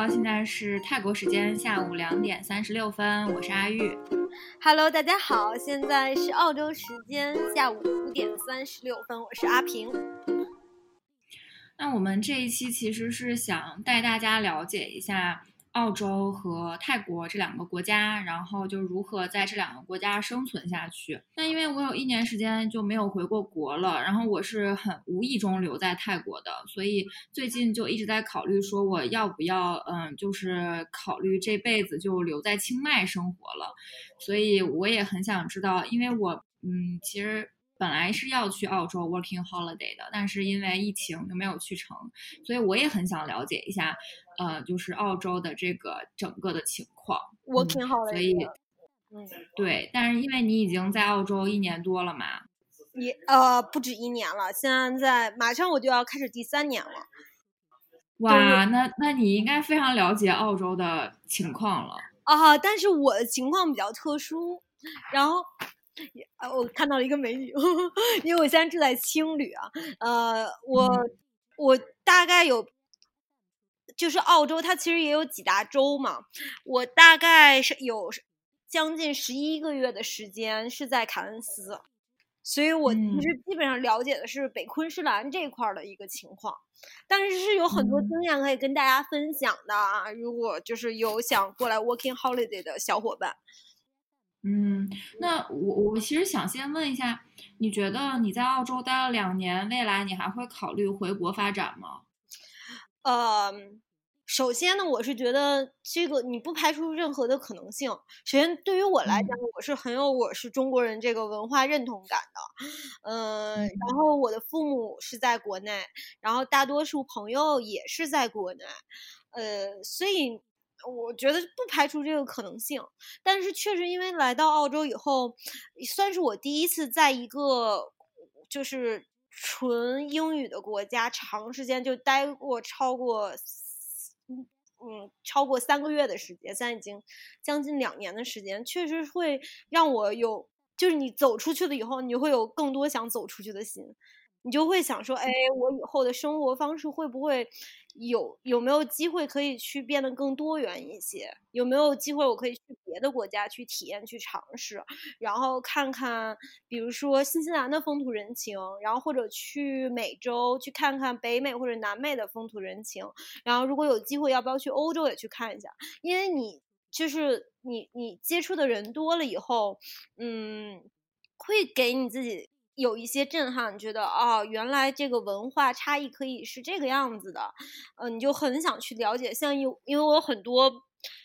好，现在是泰国时间下午两点三十六分，我是阿玉。Hello，大家好，现在是澳洲时间下午五点三十六分，我是阿平。那我们这一期其实是想带大家了解一下。澳洲和泰国这两个国家，然后就如何在这两个国家生存下去。那因为我有一年时间就没有回过国了，然后我是很无意中留在泰国的，所以最近就一直在考虑说我要不要，嗯，就是考虑这辈子就留在清迈生活了。所以我也很想知道，因为我，嗯，其实。本来是要去澳洲 working holiday 的，但是因为疫情就没有去成，所以我也很想了解一下，呃，就是澳洲的这个整个的情况。working holiday，所以，嗯，对，但是因为你已经在澳洲一年多了嘛，也呃不止一年了，现在马上我就要开始第三年了。哇，那那你应该非常了解澳洲的情况了啊！但是我的情况比较特殊，然后。啊，我看到了一个美女，因为我现在住在青旅啊。呃，我我大概有，就是澳洲，它其实也有几大洲嘛。我大概是有将近十一个月的时间是在凯恩斯，所以我其实基本上了解的是北昆士兰这块的一个情况，但是是有很多经验可以跟大家分享的啊。如果就是有想过来 working holiday 的小伙伴。嗯，那我我其实想先问一下，你觉得你在澳洲待了两年，未来你还会考虑回国发展吗？呃，首先呢，我是觉得这个你不排除任何的可能性。首先，对于我来讲，我是很有我是中国人这个文化认同感的。嗯，然后我的父母是在国内，然后大多数朋友也是在国内，呃，所以。我觉得不排除这个可能性，但是确实因为来到澳洲以后，算是我第一次在一个就是纯英语的国家长时间就待过超过，嗯，超过三个月的时间，现在已经将近两年的时间，确实会让我有，就是你走出去了以后，你就会有更多想走出去的心。你就会想说，哎，我以后的生活方式会不会有有没有机会可以去变得更多元一些？有没有机会我可以去别的国家去体验、去尝试，然后看看，比如说新西兰的风土人情，然后或者去美洲去看看北美或者南美的风土人情，然后如果有机会，要不要去欧洲也去看一下？因为你就是你你接触的人多了以后，嗯，会给你自己。有一些震撼，觉得哦，原来这个文化差异可以是这个样子的，嗯，你就很想去了解。像有，因为我很多，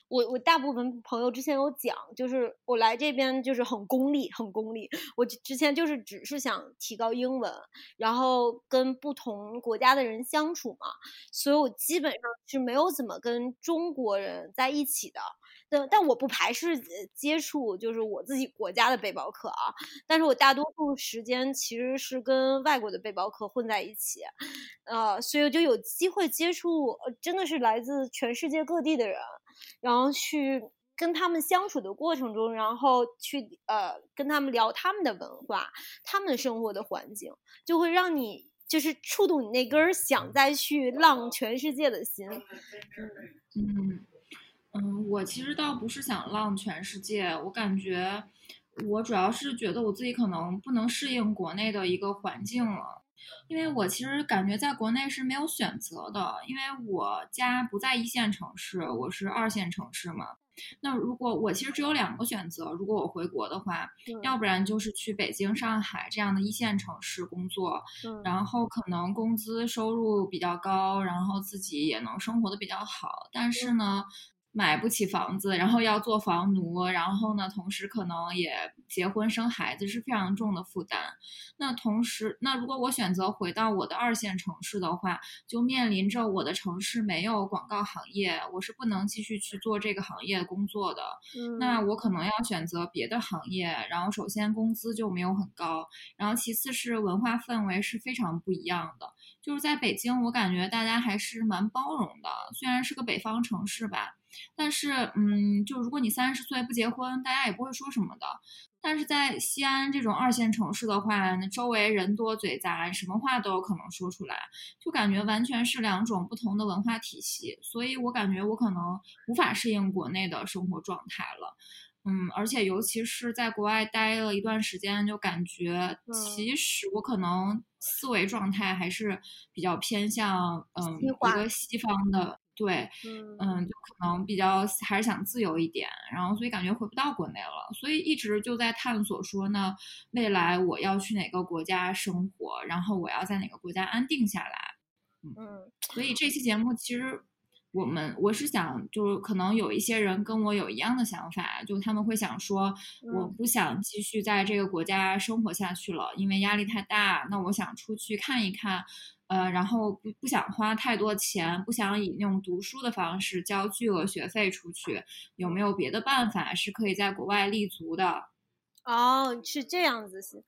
我我大部分朋友之前有讲，就是我来这边就是很功利，很功利。我之前就是只是想提高英文，然后跟不同国家的人相处嘛，所以我基本上是没有怎么跟中国人在一起的。但我不排斥接触，就是我自己国家的背包客啊。但是我大多数时间其实是跟外国的背包客混在一起，呃，所以就有机会接触，真的是来自全世界各地的人，然后去跟他们相处的过程中，然后去呃跟他们聊他们的文化、他们的生活的环境，就会让你就是触动你那根想再去浪全世界的心。嗯嗯。嗯，我其实倒不是想浪全世界，我感觉我主要是觉得我自己可能不能适应国内的一个环境了，因为我其实感觉在国内是没有选择的，因为我家不在一线城市，我是二线城市嘛。那如果我其实只有两个选择，如果我回国的话，要不然就是去北京、上海这样的一线城市工作，然后可能工资收入比较高，然后自己也能生活的比较好，但是呢。买不起房子，然后要做房奴，然后呢，同时可能也结婚生孩子是非常重的负担。那同时，那如果我选择回到我的二线城市的话，就面临着我的城市没有广告行业，我是不能继续去做这个行业工作的。那我可能要选择别的行业，然后首先工资就没有很高，然后其次是文化氛围是非常不一样的。就是在北京，我感觉大家还是蛮包容的，虽然是个北方城市吧。但是，嗯，就如果你三十岁不结婚，大家也不会说什么的。但是在西安这种二线城市的话，那周围人多嘴杂，什么话都有可能说出来，就感觉完全是两种不同的文化体系。所以我感觉我可能无法适应国内的生活状态了。嗯，而且尤其是在国外待了一段时间，就感觉其实我可能思维状态还是比较偏向嗯一个西方的。对，嗯，就可能比较还是想自由一点，然后所以感觉回不到国内了，所以一直就在探索说呢，未来我要去哪个国家生活，然后我要在哪个国家安定下来，嗯，所以这期节目其实我们我是想，就是可能有一些人跟我有一样的想法，就他们会想说，我不想继续在这个国家生活下去了，因为压力太大，那我想出去看一看。呃，然后不不想花太多钱，不想以那种读书的方式交巨额学费出去，有没有别的办法是可以在国外立足的？哦，是这样子，是，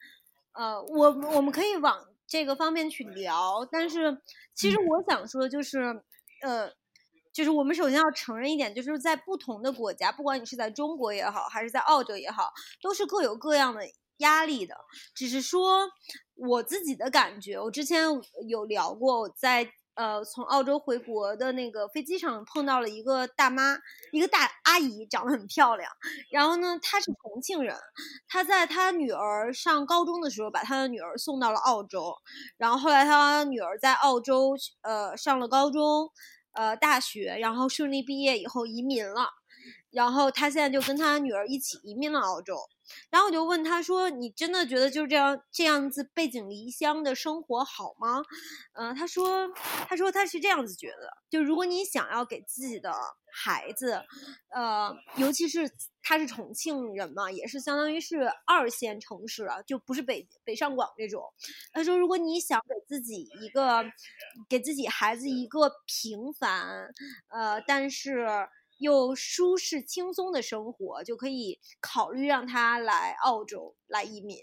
呃，我我们可以往这个方面去聊，但是其实我想说就是，呃，就是我们首先要承认一点，就是在不同的国家，不管你是在中国也好，还是在澳洲也好，都是各有各样的。压力的，只是说我自己的感觉。我之前有聊过，我在呃从澳洲回国的那个飞机上碰到了一个大妈，一个大阿姨，长得很漂亮。然后呢，她是重庆人，她在她女儿上高中的时候把她的女儿送到了澳洲，然后后来她女儿在澳洲呃上了高中，呃大学，然后顺利毕业以后移民了，然后他现在就跟他女儿一起移民了澳洲。然后我就问他说：“你真的觉得就是这样这样子背井离乡的生活好吗？”嗯，他说：“他说他是这样子觉得，就如果你想要给自己的孩子，呃，尤其是他是重庆人嘛，也是相当于是二线城市啊，就不是北北上广这种。他说，如果你想给自己一个，给自己孩子一个平凡，呃，但是。”又舒适轻松的生活，就可以考虑让他来澳洲来移民。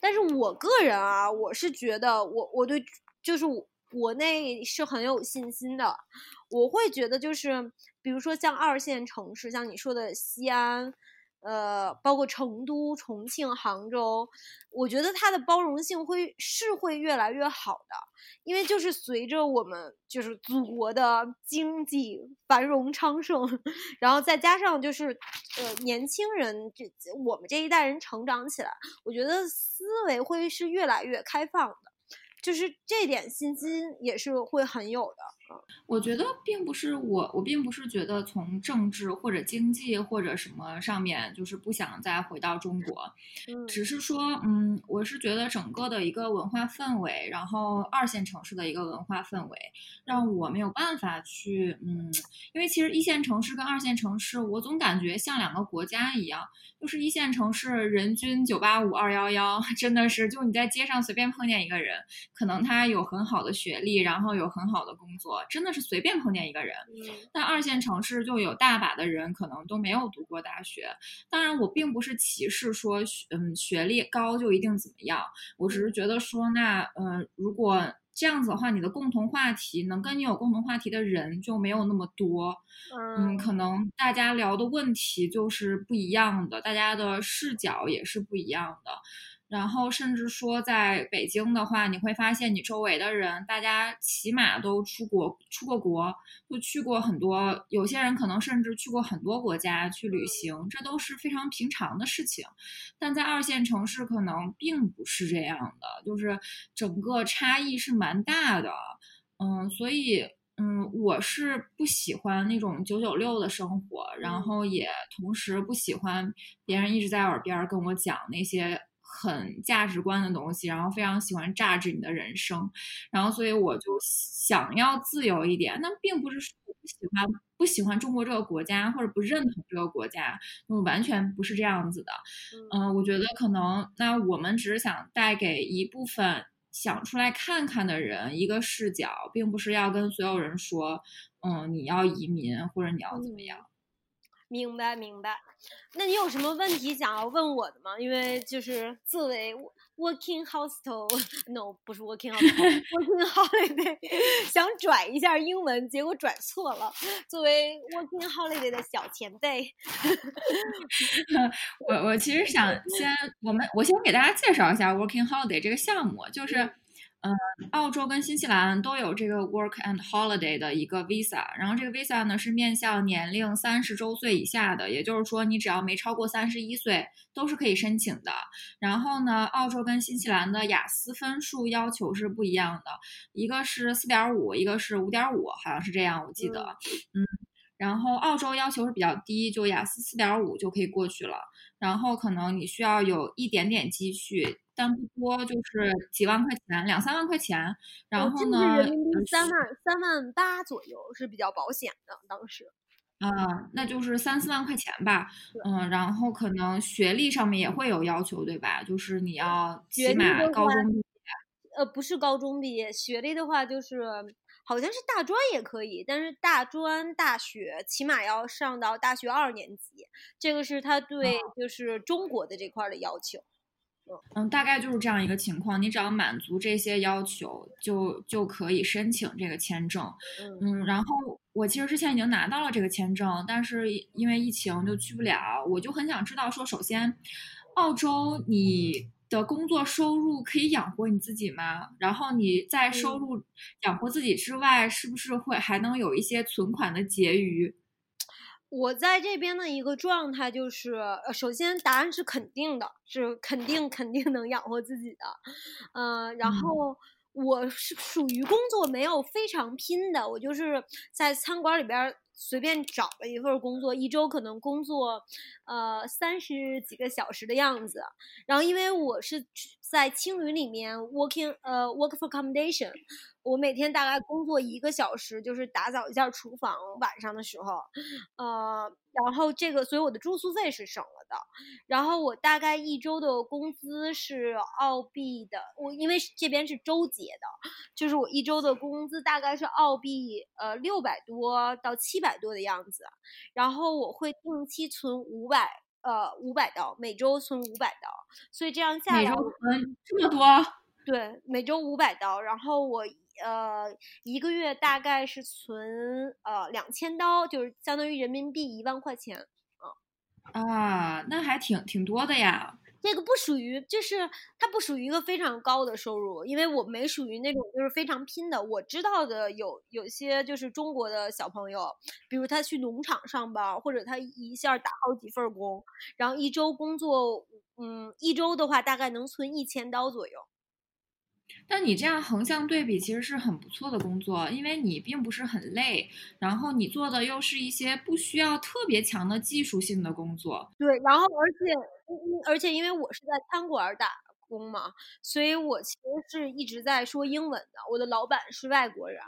但是我个人啊，我是觉得我我对就是国内是很有信心的。我会觉得就是，比如说像二线城市，像你说的西安。呃，包括成都、重庆、杭州，我觉得它的包容性会是会越来越好的，因为就是随着我们就是祖国的经济繁荣昌盛，然后再加上就是呃年轻人这我们这一代人成长起来，我觉得思维会是越来越开放的，就是这点信心也是会很有的。我觉得并不是我，我并不是觉得从政治或者经济或者什么上面就是不想再回到中国，只是说，嗯，我是觉得整个的一个文化氛围，然后二线城市的一个文化氛围，让我没有办法去，嗯，因为其实一线城市跟二线城市，我总感觉像两个国家一样，就是一线城市人均九八五二幺幺，真的是，就你在街上随便碰见一个人，可能他有很好的学历，然后有很好的工作。真的是随便碰见一个人，但二线城市就有大把的人可能都没有读过大学。当然，我并不是歧视说，嗯，学历高就一定怎么样。我只是觉得说，那，嗯，如果这样子的话，你的共同话题能跟你有共同话题的人就没有那么多。嗯，可能大家聊的问题就是不一样的，大家的视角也是不一样的。然后甚至说，在北京的话，你会发现你周围的人，大家起码都出国出过国，就去过很多，有些人可能甚至去过很多国家去旅行，这都是非常平常的事情。但在二线城市，可能并不是这样的，就是整个差异是蛮大的。嗯，所以，嗯，我是不喜欢那种九九六的生活，然后也同时不喜欢别人一直在耳边跟我讲那些。很价值观的东西，然后非常喜欢榨制你的人生，然后所以我就想要自由一点。那并不是说我不喜欢不喜欢中国这个国家，或者不认同这个国家，那完全不是这样子的。嗯，我觉得可能那我们只是想带给一部分想出来看看的人一个视角，并不是要跟所有人说，嗯，你要移民或者你要怎么样。明白明白。那你有什么问题想要问我的吗？因为就是作为 working hostel，no 不是 working hostel，working holiday，想转一下英文，结果转错了。作为 working holiday 的小前辈，我我其实想先我们我先给大家介绍一下 working holiday 这个项目，就是。嗯，澳洲跟新西兰都有这个 Work and Holiday 的一个 Visa，然后这个 Visa 呢是面向年龄三十周岁以下的，也就是说你只要没超过三十一岁都是可以申请的。然后呢，澳洲跟新西兰的雅思分数要求是不一样的，一个是四点五，一个是五点五，好像是这样，我记得。嗯，然后澳洲要求是比较低，就雅思四点五就可以过去了。然后可能你需要有一点点积蓄。但不多，就是几万块钱，两三万块钱。然后呢，人民币三万三万八左右是比较保险的，当时。啊，那就是三四万块钱吧。嗯，然后可能学历上面也会有要求，对吧？就是你要起码高中毕业。呃，不是高中毕业，学历的话就是好像是大专也可以，但是大专大学起码要上到大学二年级，这个是他对就是中国的这块的要求。嗯，大概就是这样一个情况。你只要满足这些要求，就就可以申请这个签证。嗯，然后我其实之前已经拿到了这个签证，但是因为疫情就去不了。我就很想知道，说首先，澳洲你的工作收入可以养活你自己吗？然后你在收入养活自己之外，是不是会还能有一些存款的结余？我在这边的一个状态就是，呃，首先答案是肯定的，是肯定肯定能养活自己的，嗯，然后我是属于工作没有非常拼的，我就是在餐馆里边随便找了一份工作，一周可能工作，呃，三十几个小时的样子，然后因为我是在青旅里面 working，呃，work for accommodation。我每天大概工作一个小时，就是打扫一下厨房。晚上的时候，呃，然后这个，所以我的住宿费是省了的。然后我大概一周的工资是澳币的，我因为这边是周结的，就是我一周的工资大概是澳币呃六百多到七百多的样子。然后我会定期存五百呃五百刀，每周存五百刀，所以这样下来，每周存这么多？对，每周五百刀。然后我。呃，一个月大概是存呃两千刀，就是相当于人民币一万块钱啊啊，那还挺挺多的呀。这个不属于，就是它不属于一个非常高的收入，因为我没属于那种就是非常拼的。我知道的有有些就是中国的小朋友，比如他去农场上班，或者他一下打好几份工，然后一周工作，嗯，一周的话大概能存一千刀左右。但你这样横向对比，其实是很不错的工作，因为你并不是很累，然后你做的又是一些不需要特别强的技术性的工作。对，然后而且，而且因为我是在餐馆打工嘛，所以我其实是一直在说英文的。我的老板是外国人，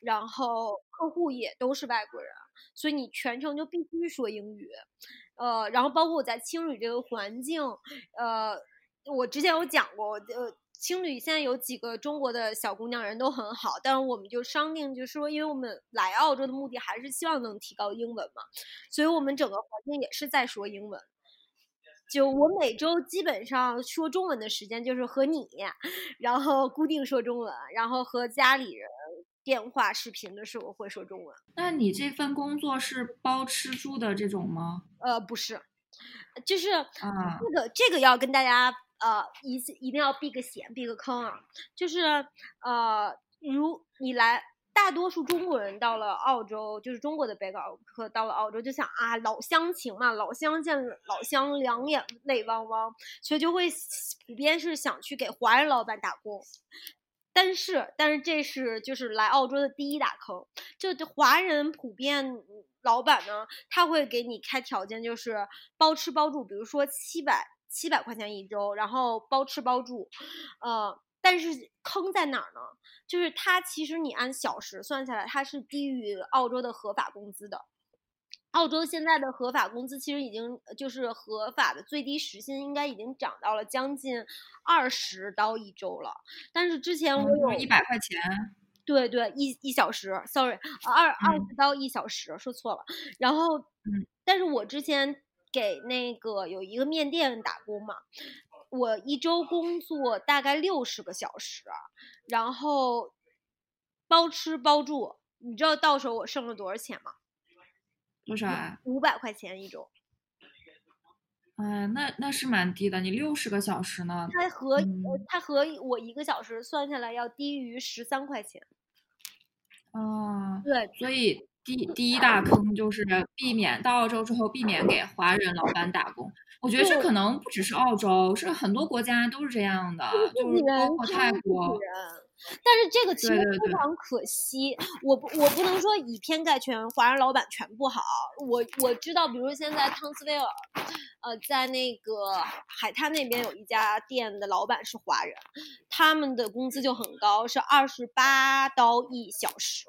然后客户也都是外国人，所以你全程就必须说英语。呃，然后包括我在青旅这个环境，呃，我之前有讲过，呃。青旅现在有几个中国的小姑娘，人都很好，但是我们就商定，就是说，因为我们来澳洲的目的还是希望能提高英文嘛，所以我们整个环境也是在说英文。就我每周基本上说中文的时间就是和你，然后固定说中文，然后和家里人电话视频的时候会说中文。那你这份工作是包吃住的这种吗？呃，不是，就是啊，这个这个要跟大家。呃，一一定要避个险，避个坑啊！就是呃，如你来，大多数中国人到了澳洲，就是中国的背包客到了澳洲，就想啊，老乡情嘛，老乡见老乡，两眼泪汪汪，所以就会普遍是想去给华人老板打工。但是，但是这是就是来澳洲的第一大坑，就华人普遍老板呢，他会给你开条件，就是包吃包住，比如说七百。七百块钱一周，然后包吃包住，呃，但是坑在哪儿呢？就是它其实你按小时算下来，它是低于澳洲的合法工资的。澳洲现在的合法工资其实已经就是合法的最低时薪，应该已经涨到了将近二十刀一周了。但是之前我有一百块钱，对对，一一小时，sorry，二二十刀一小时，说错了。然后，嗯。但是我之前给那个有一个面店打工嘛，我一周工作大概六十个小时，然后包吃包住，你知道到手我剩了多少钱吗？多少啊？五百块钱一周。哎，那那是蛮低的。你六十个小时呢？它和嗯它和我一个小时算下来要低于十三块钱。啊，对，所以第第一大坑就是避免到澳洲之后避免给华人老板打工。我觉得这可能不只是澳洲，是很多国家都是这样的，就是包括泰国。人但是这个其实非常可惜，我不我不能说以偏概全，华人老板全不好。我我知道，比如现在汤斯威尔，呃，在那个海滩那边有一家店的老板是华人，他们的工资就很高，是二十八刀一小时。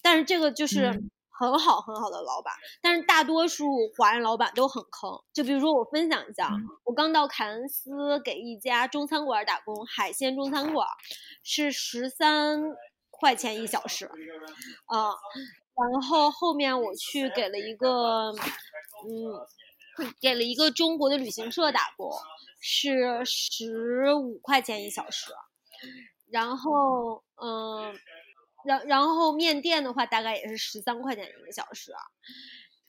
但是这个就是嗯很好很好的老板，但是大多数华人老板都很坑。就比如说我分享一下，嗯我刚到凯恩斯给一家中餐馆打工，海鲜中餐馆是十三块钱一小时，啊、然后后面我去给了一个，嗯，给了一个中国的旅行社打工，是十五块钱一小时，然后嗯。然然后面店的话，大概也是十三块钱一个小时啊。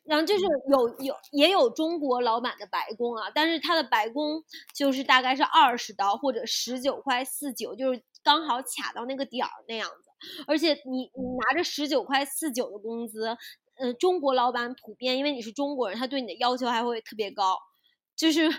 然后就是有有也有中国老板的白工啊，但是他的白工就是大概是二十刀或者十九块四九，就是刚好卡到那个点儿那样子。而且你你拿着十九块四九的工资，呃，中国老板普遍因为你是中国人，他对你的要求还会特别高，就是。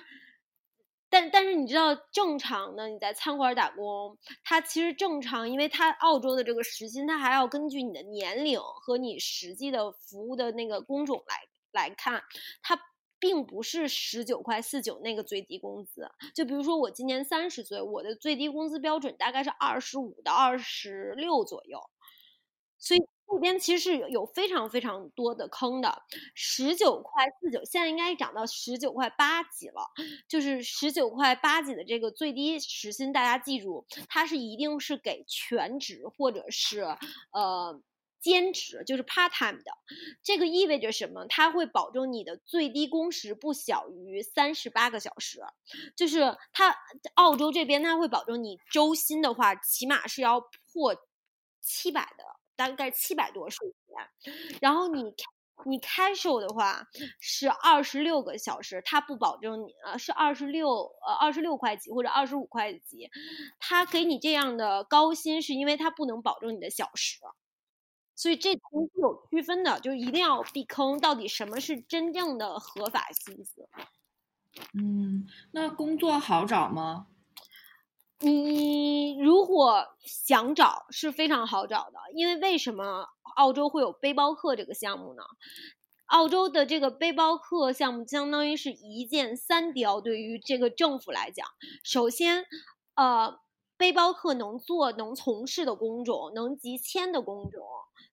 但但是你知道，正常的你在餐馆打工，它其实正常，因为它澳洲的这个时薪，它还要根据你的年龄和你实际的服务的那个工种来来看，它并不是十九块四九那个最低工资。就比如说我今年三十岁，我的最低工资标准大概是二十五到二十六左右，所以这边其实是有非常非常多的坑的。十九块四九，现在应该涨到十九块八几了。就是十九块八几的这个最低时薪，大家记住，它是一定是给全职或者是呃兼职，就是 part time 的。这个意味着什么？它会保证你的最低工时不小于三十八个小时，就是它澳洲这边它会保证你周薪的话，起码是要破七百的，大概七百多税前，然后你。你 casual 的话是二十六个小时，它不保证你呃是二十六呃二十六块几或者二十五块几，它给你这样的高薪是因为它不能保证你的小时，所以这其实是有区分的，就是一定要避坑，到底什么是真正的合法薪资？嗯，那工作好找吗？你如果想找是非常好找的，因为为什么澳洲会有背包客这个项目呢？澳洲的这个背包客项目相当于是一箭三雕，对于这个政府来讲，首先，呃，背包客能做能从事的工种，能集签的工种，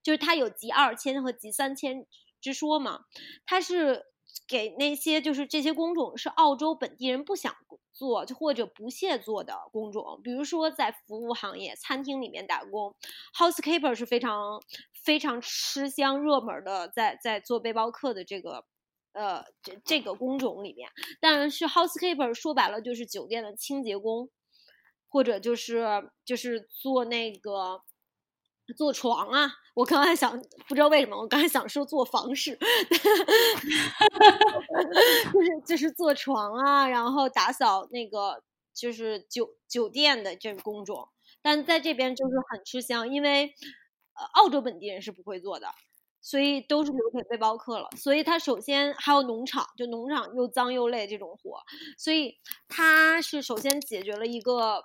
就是它有集二签和集三签之说嘛，它是给那些就是这些工种是澳洲本地人不想做就或者不屑做的工种，比如说在服务行业、餐厅里面打工，housekeeper 是非常非常吃香热门的，在在做背包客的这个呃这这个工种里面，但是 housekeeper 说白了就是酒店的清洁工，或者就是就是做那个。做床啊，我刚才想，不知道为什么，我刚才想说做房事，就是就是做床啊，然后打扫那个就是酒酒店的这个工种，但在这边就是很吃香，因为呃澳洲本地人是不会做的，所以都是留给背包客了。所以他首先还有农场，就农场又脏又累这种活，所以他是首先解决了一个。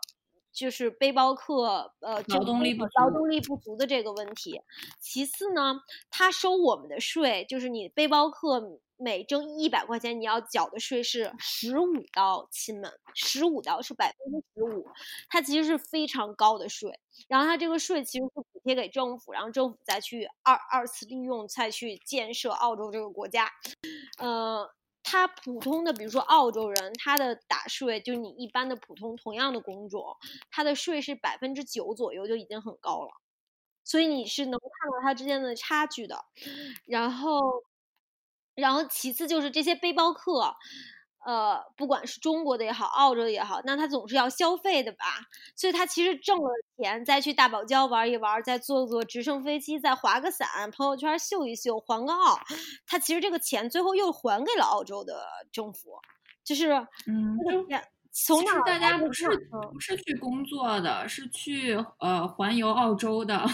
就是背包客，呃，劳动力不足劳动力不足的这个问题。其次呢，他收我们的税，就是你背包客每挣一百块钱，你要缴的税是十五刀，亲们，十五刀是百分之十五，它其实是非常高的税。然后它这个税其实是补贴给政府，然后政府再去二二次利用，再去建设澳洲这个国家，呃。他普通的，比如说澳洲人，他的打税就你一般的普通同样的工种，他的税是百分之九左右，就已经很高了，所以你是能看到它之间的差距的。然后，然后其次就是这些背包客。呃，不管是中国的也好，澳洲的也好，那他总是要消费的吧？所以他其实挣了钱，再去大堡礁玩一玩，再坐坐直升飞机，再滑个伞，朋友圈秀一秀，环个澳，他其实这个钱最后又还给了澳洲的政府，就是嗯，从哪大家不是不是去工作的，是去呃环游澳洲的。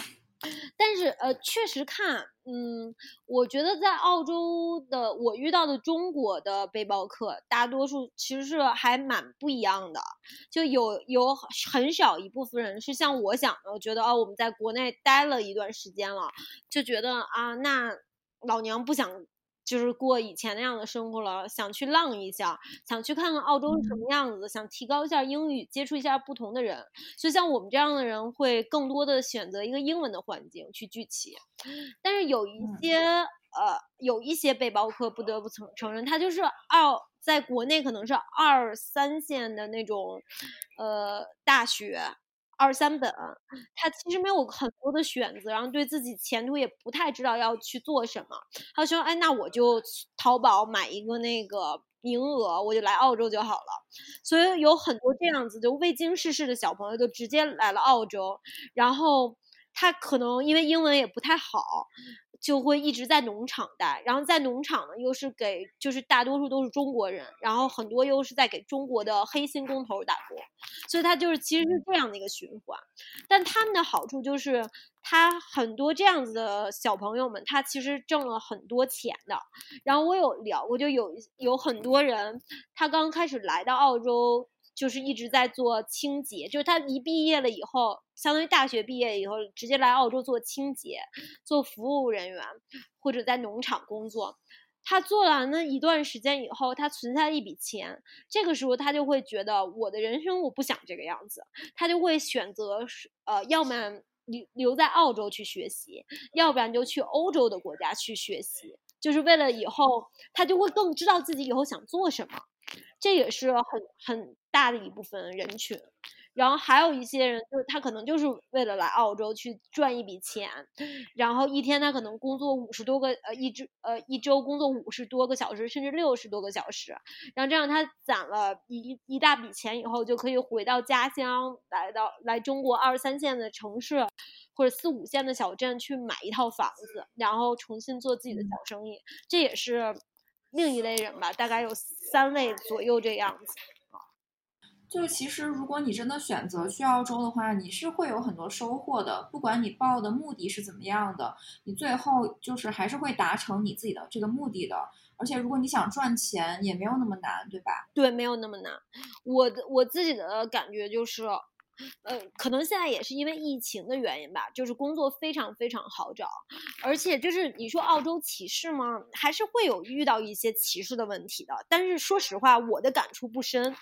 但是呃，确实看，嗯，我觉得在澳洲的我遇到的中国的背包客，大多数其实是还蛮不一样的，就有有很少一部分人是像我想的，我觉得哦，我们在国内待了一段时间了，就觉得啊，那老娘不想。就是过以前那样的生活了，想去浪一下，想去看看澳洲是什么样子，想提高一下英语，接触一下不同的人。所以像我们这样的人，会更多的选择一个英文的环境去聚齐。但是有一些呃，有一些背包客不得不承承认，他就是二，在国内可能是二三线的那种，呃，大学。二三本，他其实没有很多的选择，然后对自己前途也不太知道要去做什么。他说：“哎，那我就淘宝买一个那个名额，我就来澳洲就好了。”所以有很多这样子就未经世事的小朋友就直接来了澳洲，然后他可能因为英文也不太好。就会一直在农场待，然后在农场呢，又是给就是大多数都是中国人，然后很多又是在给中国的黑心工头打工，所以他就是其实是这样的一个循环。但他们的好处就是，他很多这样子的小朋友们，他其实挣了很多钱的。然后我有聊过，就有有很多人，他刚开始来到澳洲。就是一直在做清洁，就是他一毕业了以后，相当于大学毕业以后，直接来澳洲做清洁，做服务人员，或者在农场工作。他做完了一段时间以后，他存下一笔钱，这个时候他就会觉得我的人生我不想这个样子，他就会选择呃，要么留留在澳洲去学习，要不然就去欧洲的国家去学习，就是为了以后他就会更知道自己以后想做什么。这也是很很大的一部分人群，然后还有一些人，就是他可能就是为了来澳洲去赚一笔钱，然后一天他可能工作五十多个呃一周呃一周工作五十多个小时，甚至六十多个小时，然后这样他攒了一一大笔钱以后，就可以回到家乡，来到来中国二三线的城市或者四五线的小镇去买一套房子，然后重新做自己的小生意，这也是。另一类人吧，大概有三位左右这样子啊。就其实，如果你真的选择去澳洲的话，你是会有很多收获的。不管你报的目的是怎么样的，你最后就是还是会达成你自己的这个目的的。而且，如果你想赚钱，也没有那么难，对吧？对，没有那么难。我的我自己的感觉就是。呃，可能现在也是因为疫情的原因吧，就是工作非常非常好找，而且就是你说澳洲歧视吗？还是会有遇到一些歧视的问题的。但是说实话，我的感触不深。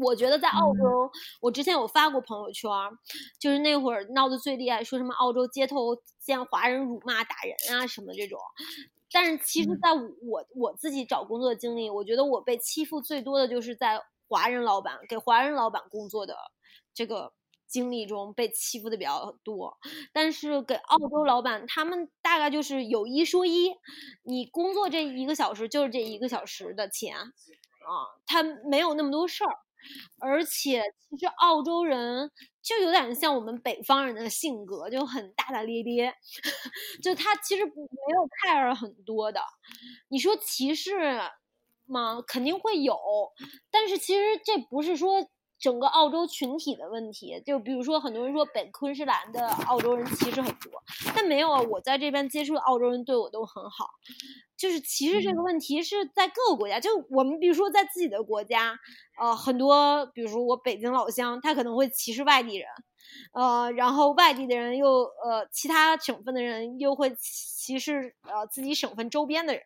我觉得在澳洲，我之前有发过朋友圈，就是那会儿闹得最厉害，说什么澳洲街头见华人辱骂打人啊什么这种。但是其实在我我自己找工作的经历，我觉得我被欺负最多的就是在华人老板给华人老板工作的。这个经历中被欺负的比较多，但是给澳洲老板，他们大概就是有一说一，你工作这一个小时就是这一个小时的钱啊，他没有那么多事儿，而且其实澳洲人就有点像我们北方人的性格，就很大大咧咧，就他其实没有 care 很多的，你说歧视吗？肯定会有，但是其实这不是说。整个澳洲群体的问题，就比如说很多人说北昆士兰的澳洲人歧视很多，但没有啊，我在这边接触的澳洲人对我都很好。就是歧视这个问题是在各个国家，就我们比如说在自己的国家，呃，很多比如说我北京老乡，他可能会歧视外地人，呃，然后外地的人又呃其他省份的人又会歧视呃自己省份周边的人。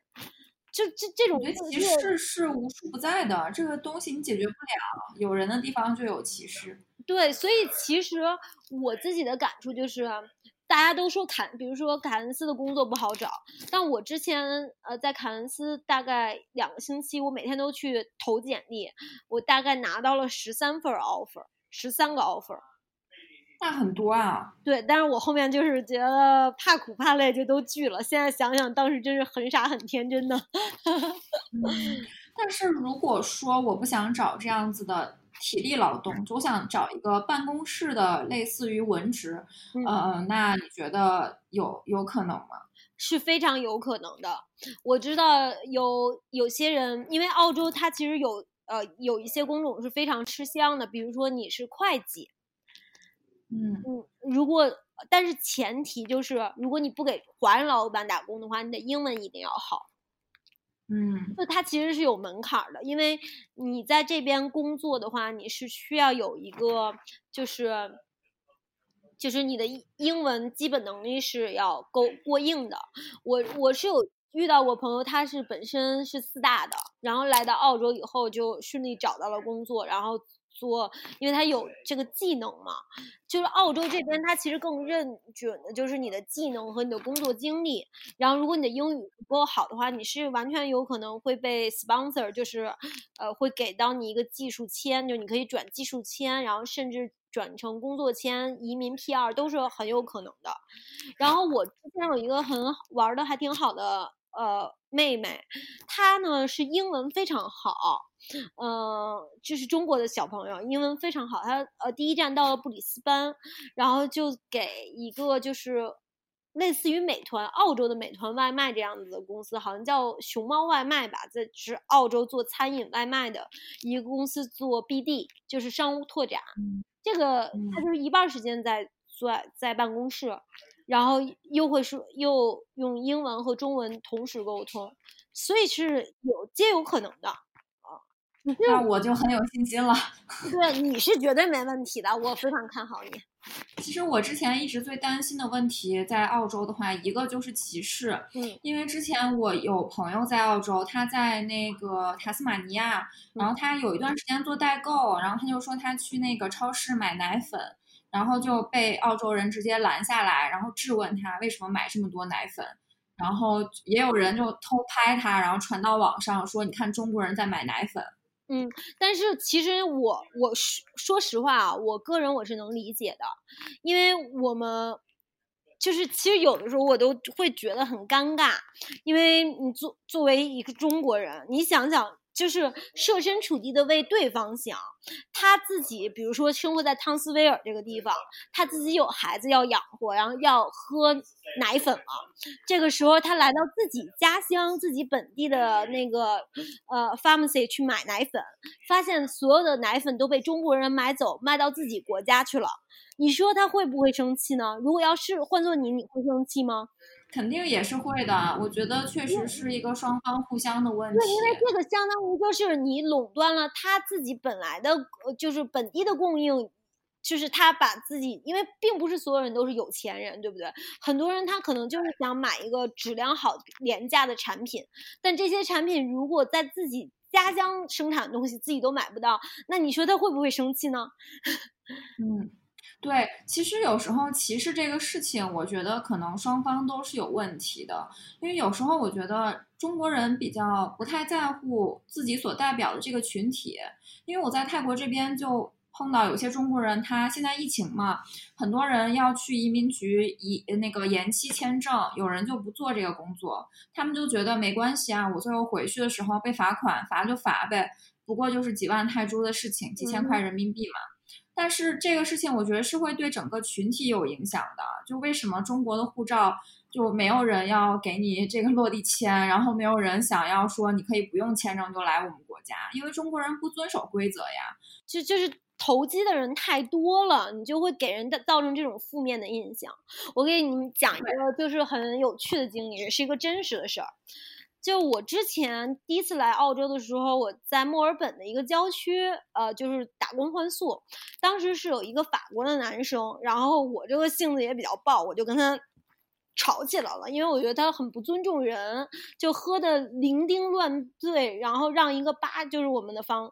就这这种歧视是无处不在的，这个东西你解决不了。有人的地方就有歧视。对，所以其实我自己的感触就是，大家都说凯，比如说凯恩斯的工作不好找，但我之前呃在凯恩斯大概两个星期，我每天都去投简历，我大概拿到了十三份 offer，十三个 offer。那很多啊。对，但是我后面就是觉得怕苦怕累就都拒了。现在想想，当时真是很傻很天真的。但是如果说我不想找这样子的体力劳动，我想找一个办公室的，类似于文职，呃，那你觉得有有可能吗？是非常有可能的。我知道有有些人，因为澳洲它其实有呃有一些工种是非常吃香的，比如说你是会计，嗯嗯，如果但是前提就是如果你不给华人老板打工的话，你的英文一定要好。嗯，就它其实是有门槛的，因为你在这边工作的话，你是需要有一个就是就是你的英文基本能力是要够过硬的。我我是有遇到过朋友，他是本身是四大的，然后来到澳洲以后就顺利找到了工作，然后。做，因为他有这个技能嘛，就是澳洲这边他其实更认准的就是你的技能和你的工作经历。然后如果你的英语不够好的话，你是完全有可能会被 sponsor，就是呃会给到你一个技术签，就你可以转技术签，然后甚至转成工作签、移民 PR 都是很有可能的。然后我之前有一个很玩的还挺好的呃妹妹，她呢是英文非常好。嗯，就是中国的小朋友，英文非常好。她呃，第一站到了布里斯班，然后就给一个就是类似于美团、澳洲的美团外卖这样子的公司，好像叫熊猫外卖吧，在是澳洲做餐饮外卖的一个公司做 BD，就是商务拓展。这个他就是一半时间在在在办公室，然后又会说又用英文和中文同时沟通，所以是有皆有可能的啊。那我就很有信心了。对，你是绝对没问题的，我非常看好你。其实我之前一直最担心的问题，在澳洲的话，一个就是歧视。嗯，因为之前我有朋友在澳洲，他在那个塔斯马尼亚，然后他有一段时间做代购，然后他就说他去那个超市买奶粉，然后就被澳洲人直接拦下来，然后质问他为什么买这么多奶粉，然后也有人就偷拍他，然后传到网上说，你看中国人在买奶粉。嗯，但是其实我我说说实话啊，我个人我是能理解的，因为我们就是其实有的时候我都会觉得很尴尬，因为你作作为一个中国人，你想想。就是设身处地的为对方想，他自己比如说生活在汤斯威尔这个地方，他自己有孩子要养活，然后要喝奶粉了。这个时候他来到自己家乡、自己本地的那个呃 pharmacy 去买奶粉，发现所有的奶粉都被中国人买走，卖到自己国家去了。你说他会不会生气呢？如果要是换做你，你会生气吗？肯定也是会的，我觉得确实是一个双方互相的问题。对，因为这个相当于就是你垄断了他自己本来的，就是本地的供应，就是他把自己，因为并不是所有人都是有钱人，对不对？很多人他可能就是想买一个质量好、廉价的产品，但这些产品如果在自己家乡生产的东西自己都买不到，那你说他会不会生气呢？嗯。对，其实有时候歧视这个事情，我觉得可能双方都是有问题的。因为有时候我觉得中国人比较不太在乎自己所代表的这个群体。因为我在泰国这边就碰到有些中国人，他现在疫情嘛，很多人要去移民局移那个延期签证，有人就不做这个工作，他们就觉得没关系啊，我最后回去的时候被罚款，罚就罚呗，不过就是几万泰铢的事情，几千块人民币嘛。但是这个事情，我觉得是会对整个群体有影响的。就为什么中国的护照就没有人要给你这个落地签，然后没有人想要说你可以不用签证就来我们国家？因为中国人不遵守规则呀。就就是投机的人太多了，你就会给人的造成这种负面的印象。我给你们讲一个就是很有趣的经历，是一个真实的事儿。就我之前第一次来澳洲的时候，我在墨尔本的一个郊区，呃，就是打工换宿。当时是有一个法国的男生，然后我这个性子也比较暴，我就跟他吵起来了，因为我觉得他很不尊重人，就喝的酩酊乱醉，然后让一个八，就是我们的房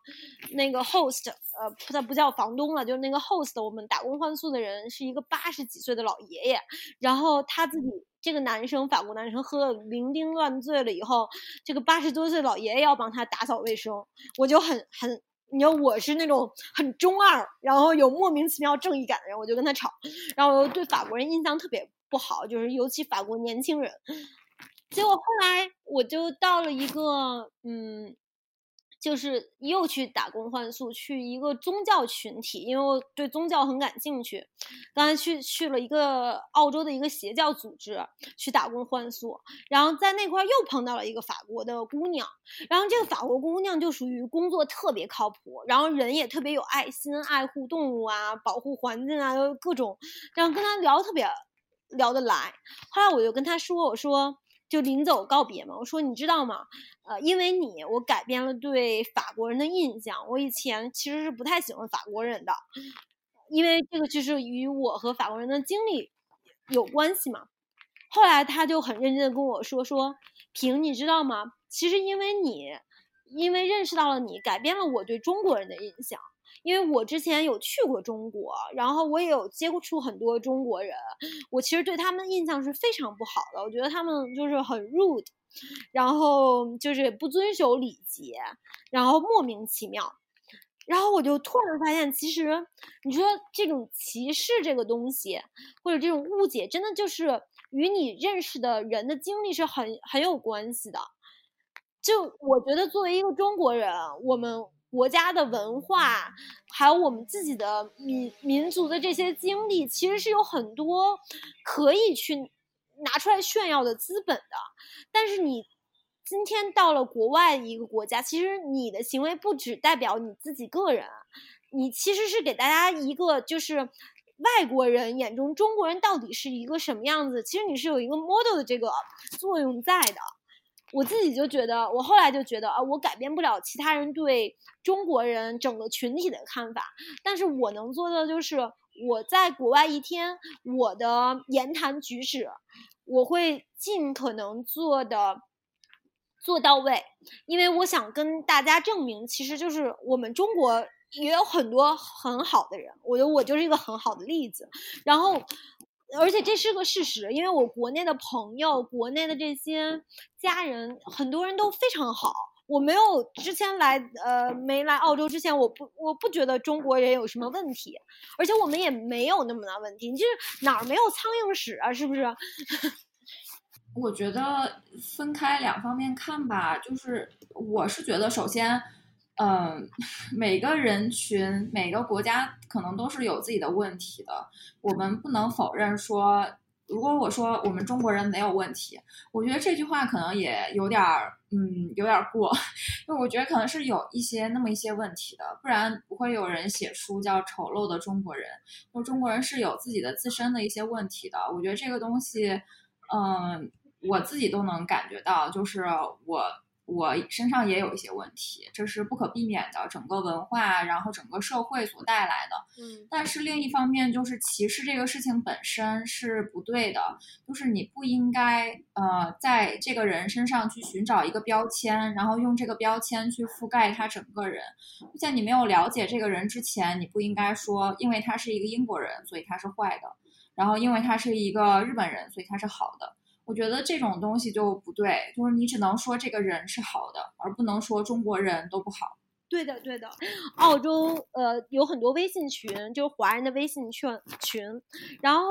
那个 host，呃，他不叫房东了，就是那个 host，我们打工换宿的人是一个八十几岁的老爷爷，然后他自己。这个男生，法国男生喝了酩酊乱醉了以后，这个八十多岁老爷爷要帮他打扫卫生，我就很很你知道我是那种很中二，然后有莫名其妙正义感的人，我就跟他吵，然后对法国人印象特别不好，就是尤其法国年轻人。结果后来我就到了一个嗯。就是又去打工换宿，去一个宗教群体，因为我对宗教很感兴趣。刚才去去了一个澳洲的一个邪教组织去打工换宿，然后在那块又碰到了一个法国的姑娘，然后这个法国姑娘就属于工作特别靠谱，然后人也特别有爱心，爱护动物啊，保护环境啊，各种，然后跟她聊特别聊得来。后来我就跟他说，我说。就临走告别嘛，我说你知道吗？呃，因为你，我改变了对法国人的印象。我以前其实是不太喜欢法国人的，因为这个就是与我和法国人的经历有关系嘛。后来他就很认真的跟我说说，平，你知道吗？其实因为你，因为认识到了你，改变了我对中国人的印象。因为我之前有去过中国，然后我也有接触很多中国人，我其实对他们印象是非常不好的。我觉得他们就是很 rude，然后就是不遵守礼节，然后莫名其妙。然后我就突然发现，其实你说这种歧视这个东西，或者这种误解，真的就是与你认识的人的经历是很很有关系的。就我觉得，作为一个中国人，我们。国家的文化，还有我们自己的民民族的这些经历，其实是有很多可以去拿出来炫耀的资本的。但是你今天到了国外一个国家，其实你的行为不只代表你自己个人，你其实是给大家一个就是外国人眼中中国人到底是一个什么样子。其实你是有一个 model 的这个作用在的。我自己就觉得，我后来就觉得啊，我改变不了其他人对中国人整个群体的看法，但是我能做的就是，我在国外一天，我的言谈举止，我会尽可能做的做到位，因为我想跟大家证明，其实就是我们中国也有很多很好的人，我觉得我就是一个很好的例子，然后。而且这是个事实，因为我国内的朋友、国内的这些家人，很多人都非常好。我没有之前来，呃，没来澳洲之前，我不，我不觉得中国人有什么问题，而且我们也没有那么大问题。你就是哪儿没有苍蝇屎啊？是不是？我觉得分开两方面看吧，就是我是觉得，首先。嗯，每个人群、每个国家可能都是有自己的问题的。我们不能否认说，如果我说我们中国人没有问题，我觉得这句话可能也有点儿，嗯，有点过。因为我觉得可能是有一些那么一些问题的，不然不会有人写书叫《丑陋的中国人》。就中国人是有自己的自身的一些问题的。我觉得这个东西，嗯，我自己都能感觉到，就是我。我身上也有一些问题，这是不可避免的，整个文化，然后整个社会所带来的。嗯，但是另一方面，就是歧视这个事情本身是不对的，就是你不应该呃在这个人身上去寻找一个标签，然后用这个标签去覆盖他整个人。在你没有了解这个人之前，你不应该说，因为他是一个英国人，所以他是坏的，然后因为他是一个日本人，所以他是好的。我觉得这种东西就不对，就是你只能说这个人是好的，而不能说中国人都不好。对的，对的。澳洲呃有很多微信群，就是华人的微信群群，然后。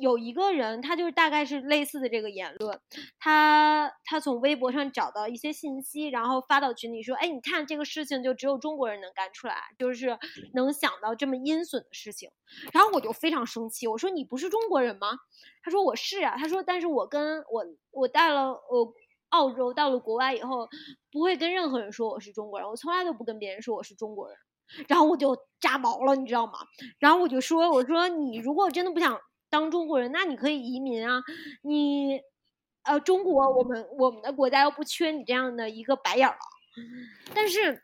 有一个人，他就是大概是类似的这个言论，他他从微博上找到一些信息，然后发到群里说：“哎，你看这个事情就只有中国人能干出来，就是能想到这么阴损的事情。”然后我就非常生气，我说：“你不是中国人吗？”他说：“我是啊。”他说：“但是我跟我我带了我澳洲到了国外以后，不会跟任何人说我是中国人，我从来都不跟别人说我是中国人。”然后我就炸毛了，你知道吗？然后我就说：“我说你如果真的不想。”当中国人，那你可以移民啊！你，呃，中国，我们我们的国家又不缺你这样的一个白眼狼。但是，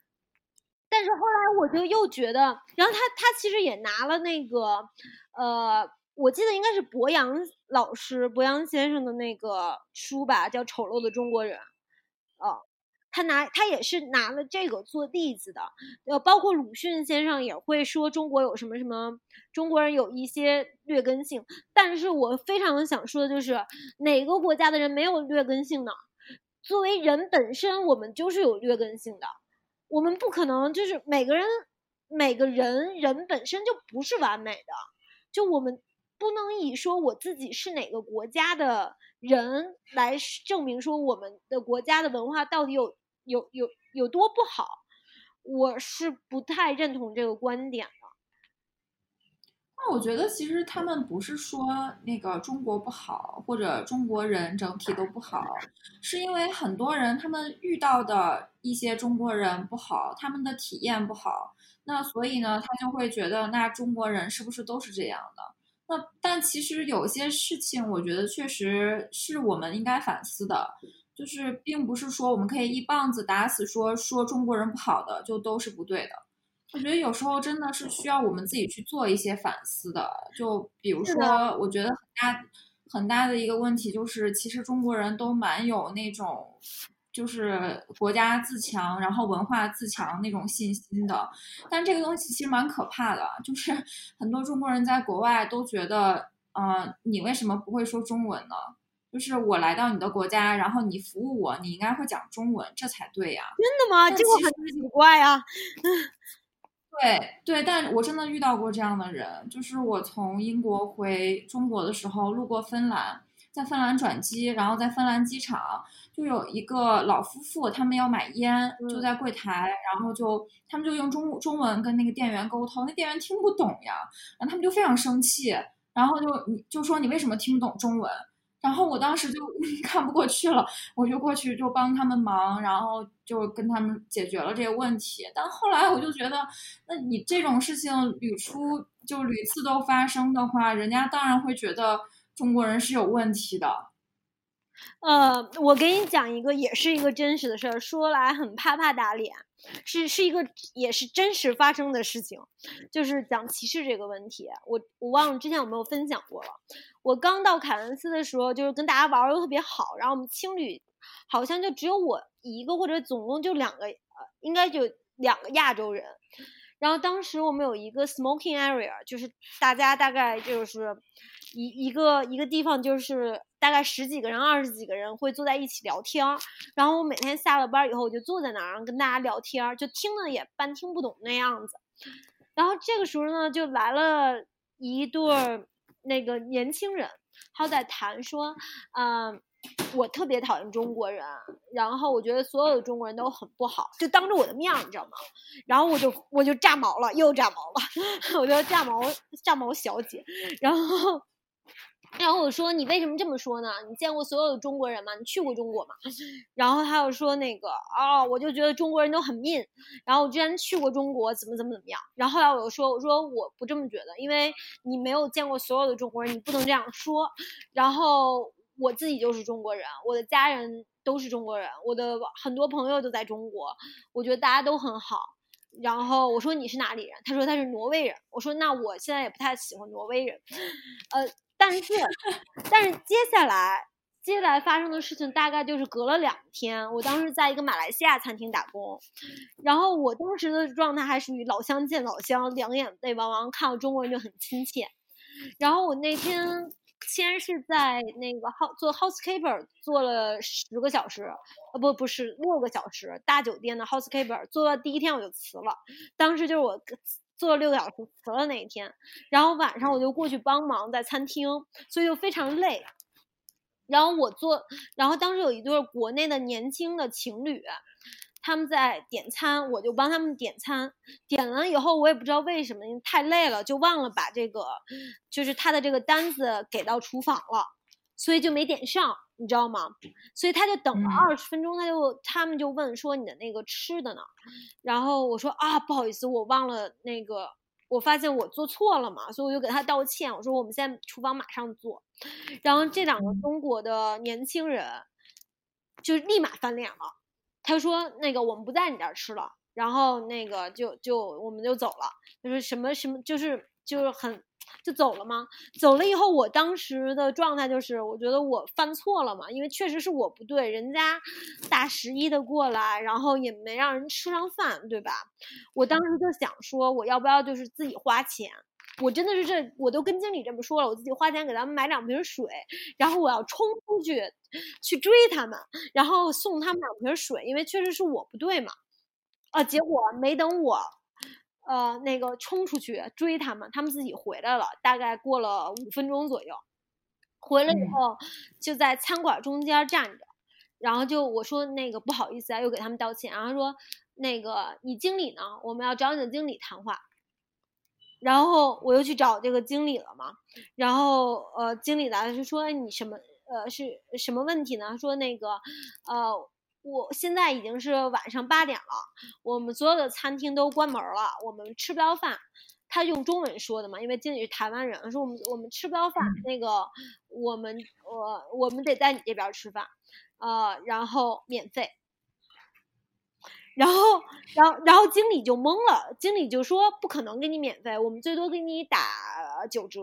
但是后来我就又觉得，然后他他其实也拿了那个，呃，我记得应该是博洋老师、博洋先生的那个书吧，叫《丑陋的中国人》。哦。他拿他也是拿了这个做例子的，呃，包括鲁迅先生也会说中国有什么什么，中国人有一些劣根性。但是我非常想说的就是，哪个国家的人没有劣根性呢？作为人本身，我们就是有劣根性的。我们不可能就是每个人每个人人本身就不是完美的，就我们不能以说我自己是哪个国家的人来证明说我们的国家的文化到底有有有有多不好，我是不太认同这个观点的。那我觉得其实他们不是说那个中国不好，或者中国人整体都不好，是因为很多人他们遇到的一些中国人不好，他们的体验不好，那所以呢，他就会觉得那中国人是不是都是这样的？那但其实有些事情，我觉得确实是我们应该反思的，就是并不是说我们可以一棒子打死说说中国人不好的就都是不对的。我觉得有时候真的是需要我们自己去做一些反思的。就比如说，我觉得很大很大的一个问题就是，其实中国人都蛮有那种，就是国家自强，然后文化自强那种信心的。但这个东西其实蛮可怕的，就是很多中国人在国外都觉得，嗯，你为什么不会说中文呢？就是我来到你的国家，然后你服务我，你应该会讲中文，这才对呀。真的吗？这个很奇怪啊。对对，但我真的遇到过这样的人，就是我从英国回中国的时候，路过芬兰，在芬兰转机，然后在芬兰机场就有一个老夫妇，他们要买烟，就在柜台，然后就他们就用中中文跟那个店员沟通，那店员听不懂呀，然后他们就非常生气，然后就你就说你为什么听不懂中文？然后我当时就 看不过去了，我就过去就帮他们忙，然后就跟他们解决了这个问题。但后来我就觉得，那你这种事情屡出就屡次都发生的话，人家当然会觉得中国人是有问题的。呃，我给你讲一个，也是一个真实的事儿，说来很啪啪打脸，是是一个也是真实发生的事情，就是讲歧视这个问题。我我忘了之前有没有分享过了。我刚到凯恩斯的时候，就是跟大家玩的特别好，然后我们青旅好像就只有我一个，或者总共就两个，应该就两个亚洲人。然后当时我们有一个 smoking area，就是大家大概就是一一个一个地方，就是大概十几个人、二十几个人会坐在一起聊天。然后我每天下了班以后，我就坐在那儿跟大家聊天，就听了也半听不懂那样子。然后这个时候呢，就来了一对儿。那个年轻人，他在谈说，嗯，我特别讨厌中国人，然后我觉得所有的中国人都很不好，就当着我的面，你知道吗？然后我就我就炸毛了，又炸毛了，我就炸毛炸毛小姐，然后。然后我说你为什么这么说呢？你见过所有的中国人吗？你去过中国吗？然后他又说那个啊，我就觉得中国人都很 mean。然后我之前去过中国，怎么怎么怎么样。然后后来我又说，我说我不这么觉得，因为你没有见过所有的中国人，你不能这样说。然后我自己就是中国人，我的家人都是中国人，我的很多朋友都在中国，我觉得大家都很好。然后我说你是哪里人？他说他是挪威人。我说那我现在也不太喜欢挪威人，呃。但是，但是接下来，接下来发生的事情大概就是隔了两天。我当时在一个马来西亚餐厅打工，然后我当时的状态还属于老乡见老乡，两眼泪汪汪，看到中国人就很亲切。然后我那天先是在那个 house 做 housekeeper 做了十个小时，呃不不是六个小时，大酒店的 housekeeper 做到第一天我就辞了，当时就是我。做了六个小时，辞了那一天，然后晚上我就过去帮忙在餐厅，所以就非常累。然后我做，然后当时有一对国内的年轻的情侣，他们在点餐，我就帮他们点餐。点了以后，我也不知道为什么，因为太累了，就忘了把这个，就是他的这个单子给到厨房了，所以就没点上。你知道吗？所以他就等了二十分钟，他就他们就问说你的那个吃的呢？然后我说啊，不好意思，我忘了那个，我发现我做错了嘛，所以我就给他道歉。我说我们现在厨房马上做。然后这两个中国的年轻人就立马翻脸了，他说那个我们不在你这儿吃了，然后那个就就我们就走了。就是什么什么就是就是很。就走了吗？走了以后，我当时的状态就是，我觉得我犯错了嘛，因为确实是我不对，人家大十一的过来，然后也没让人吃上饭，对吧？我当时就想说，我要不要就是自己花钱？我真的是这，我都跟经理这么说了，我自己花钱给他们买两瓶水，然后我要冲出去去追他们，然后送他们两瓶水，因为确实是我不对嘛。啊，结果没等我，呃，那个冲出去追他们，他们自己回来了，大概过了五分钟左右，回来以后就在餐馆中间站着，然后就我说那个不好意思啊，又给他们道歉，然后说那个你经理呢？我们要找你的经理谈话。然后我又去找这个经理了嘛，然后呃，经理来了就说你什么呃是什么问题呢？说那个呃，我现在已经是晚上八点了，我们所有的餐厅都关门了，我们吃不到饭。他用中文说的嘛，因为经理是台湾人，说我们我们吃不到饭，那个我们我我们得在你这边吃饭，呃，然后免费。然后，然后，然后经理就懵了，经理就说不可能给你免费，我们最多给你打九折，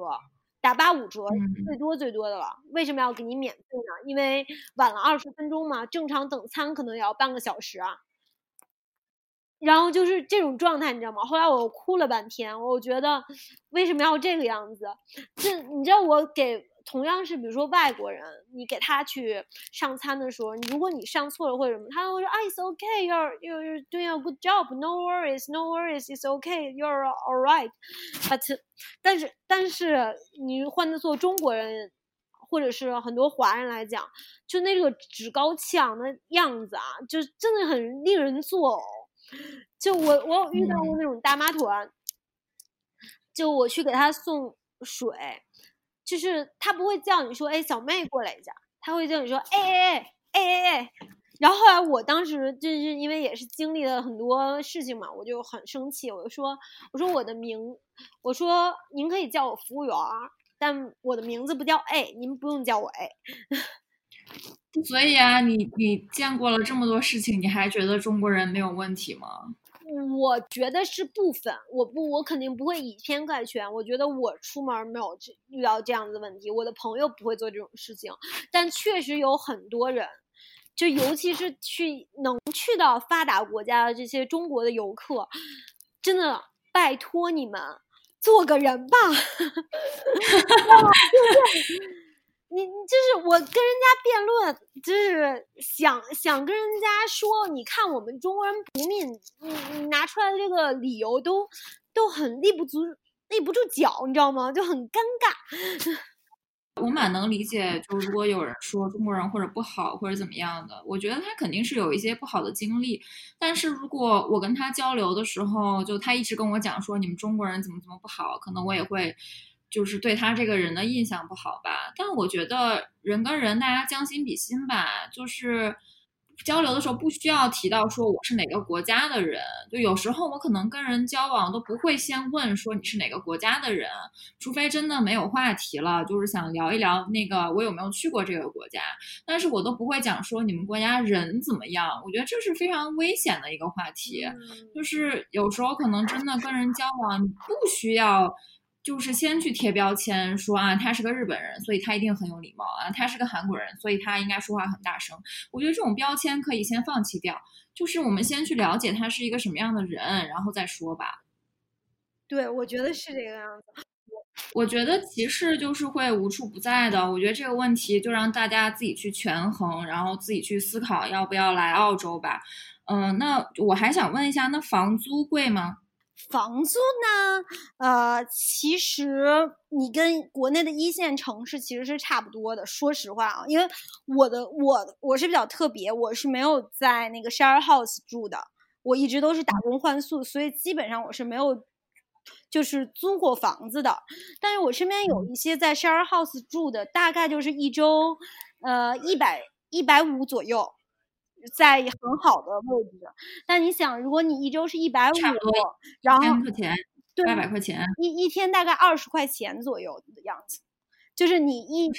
打八五折，最多最多的了。为什么要给你免费呢？因为晚了二十分钟嘛，正常等餐可能也要半个小时啊。然后就是这种状态，你知道吗？后来我哭了半天，我觉得为什么要这个样子？这你知道我给。同样是，比如说外国人，你给他去上餐的时候，如果你上错了或者什么，他会说啊，It's okay, you're you're doing a good job, no worries, no worries, it's okay, you're all right. But，但是但是你换的做中国人，或者是很多华人来讲，就那个趾高气昂的样子啊，就真的很令人作呕。就我我有遇到过那种大妈团，就我去给他送水。就是他不会叫你说，哎，小妹过来一下，他会叫你说，哎哎哎哎哎哎。然后后来我当时就是因为也是经历了很多事情嘛，我就很生气，我就说，我说我的名，我说您可以叫我服务员，但我的名字不叫 A，您不用叫我 A。所以啊，你你见过了这么多事情，你还觉得中国人没有问题吗？我觉得是部分，我不，我肯定不会以偏概全。我觉得我出门没有遇到这样的问题，我的朋友不会做这种事情，但确实有很多人，就尤其是去能去到发达国家的这些中国的游客，真的拜托你们做个人吧。你就是我跟人家辩论，就是想想跟人家说，你看我们中国人不命，你你拿出来的这个理由都都很立不足立不住脚，你知道吗？就很尴尬。我蛮能理解，就如果有人说中国人或者不好或者怎么样的，我觉得他肯定是有一些不好的经历。但是如果我跟他交流的时候，就他一直跟我讲说你们中国人怎么怎么不好，可能我也会。就是对他这个人的印象不好吧，但我觉得人跟人大家将心比心吧，就是交流的时候不需要提到说我是哪个国家的人，就有时候我可能跟人交往都不会先问说你是哪个国家的人，除非真的没有话题了，就是想聊一聊那个我有没有去过这个国家，但是我都不会讲说你们国家人怎么样，我觉得这是非常危险的一个话题，就是有时候可能真的跟人交往不需要。就是先去贴标签，说啊，他是个日本人，所以他一定很有礼貌啊；他是个韩国人，所以他应该说话很大声。我觉得这种标签可以先放弃掉，就是我们先去了解他是一个什么样的人，然后再说吧。对，我觉得是这个样子。我觉得歧视就是会无处不在的。我觉得这个问题就让大家自己去权衡，然后自己去思考要不要来澳洲吧。嗯，那我还想问一下，那房租贵吗？房租呢？呃，其实你跟国内的一线城市其实是差不多的。说实话啊，因为我的我我是比较特别，我是没有在那个 share house 住的，我一直都是打工换宿，所以基本上我是没有就是租过房子的。但是我身边有一些在 share house 住的，大概就是一周呃一百一百五左右。在很好的位置，但你想，如果你一周是一百五，然后块钱，八百块钱，一一天大概二十块钱左右的样子，就是你一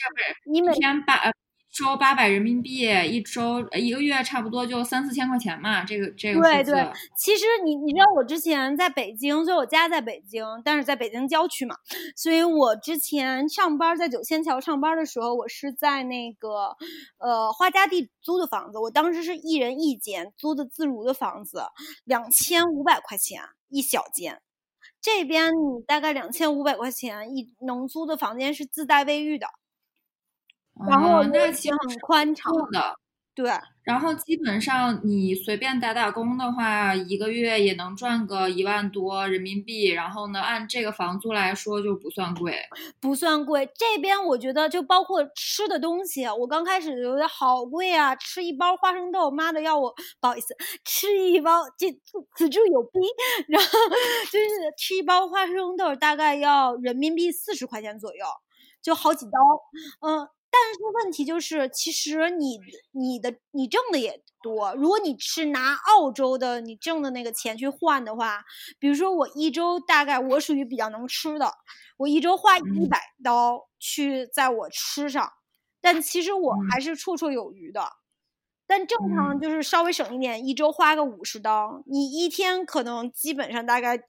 你每天八。周八百人民币一周，一个月差不多就三四千块钱嘛。这个这个对对，其实你你知道我之前在北京，所以我家在北京，但是在北京郊区嘛，所以我之前上班在九仙桥上班的时候，我是在那个呃花家地租的房子，我当时是一人一间租的自如的房子，两千五百块钱一小间。这边你大概两千五百块钱一能租的房间是自带卫浴的。然后那其实很宽敞的，对，然后基本上你随便打打工的话，一个月也能赚个一万多人民币。然后呢，按这个房租来说就不算贵，不算贵。这边我觉得就包括吃的东西，我刚开始觉得好贵啊，吃一包花生豆，妈的要我不好意思，吃一包这此处有逼，然后就是吃一包花生豆大概要人民币四十块钱左右，就好几刀，嗯。但是问题就是，其实你你的你挣的也多。如果你是拿澳洲的你挣的那个钱去换的话，比如说我一周大概我属于比较能吃的，我一周花一百刀去在我吃上，但其实我还是绰绰有余的。但正常就是稍微省一点，一周花个五十刀，你一天可能基本上大概。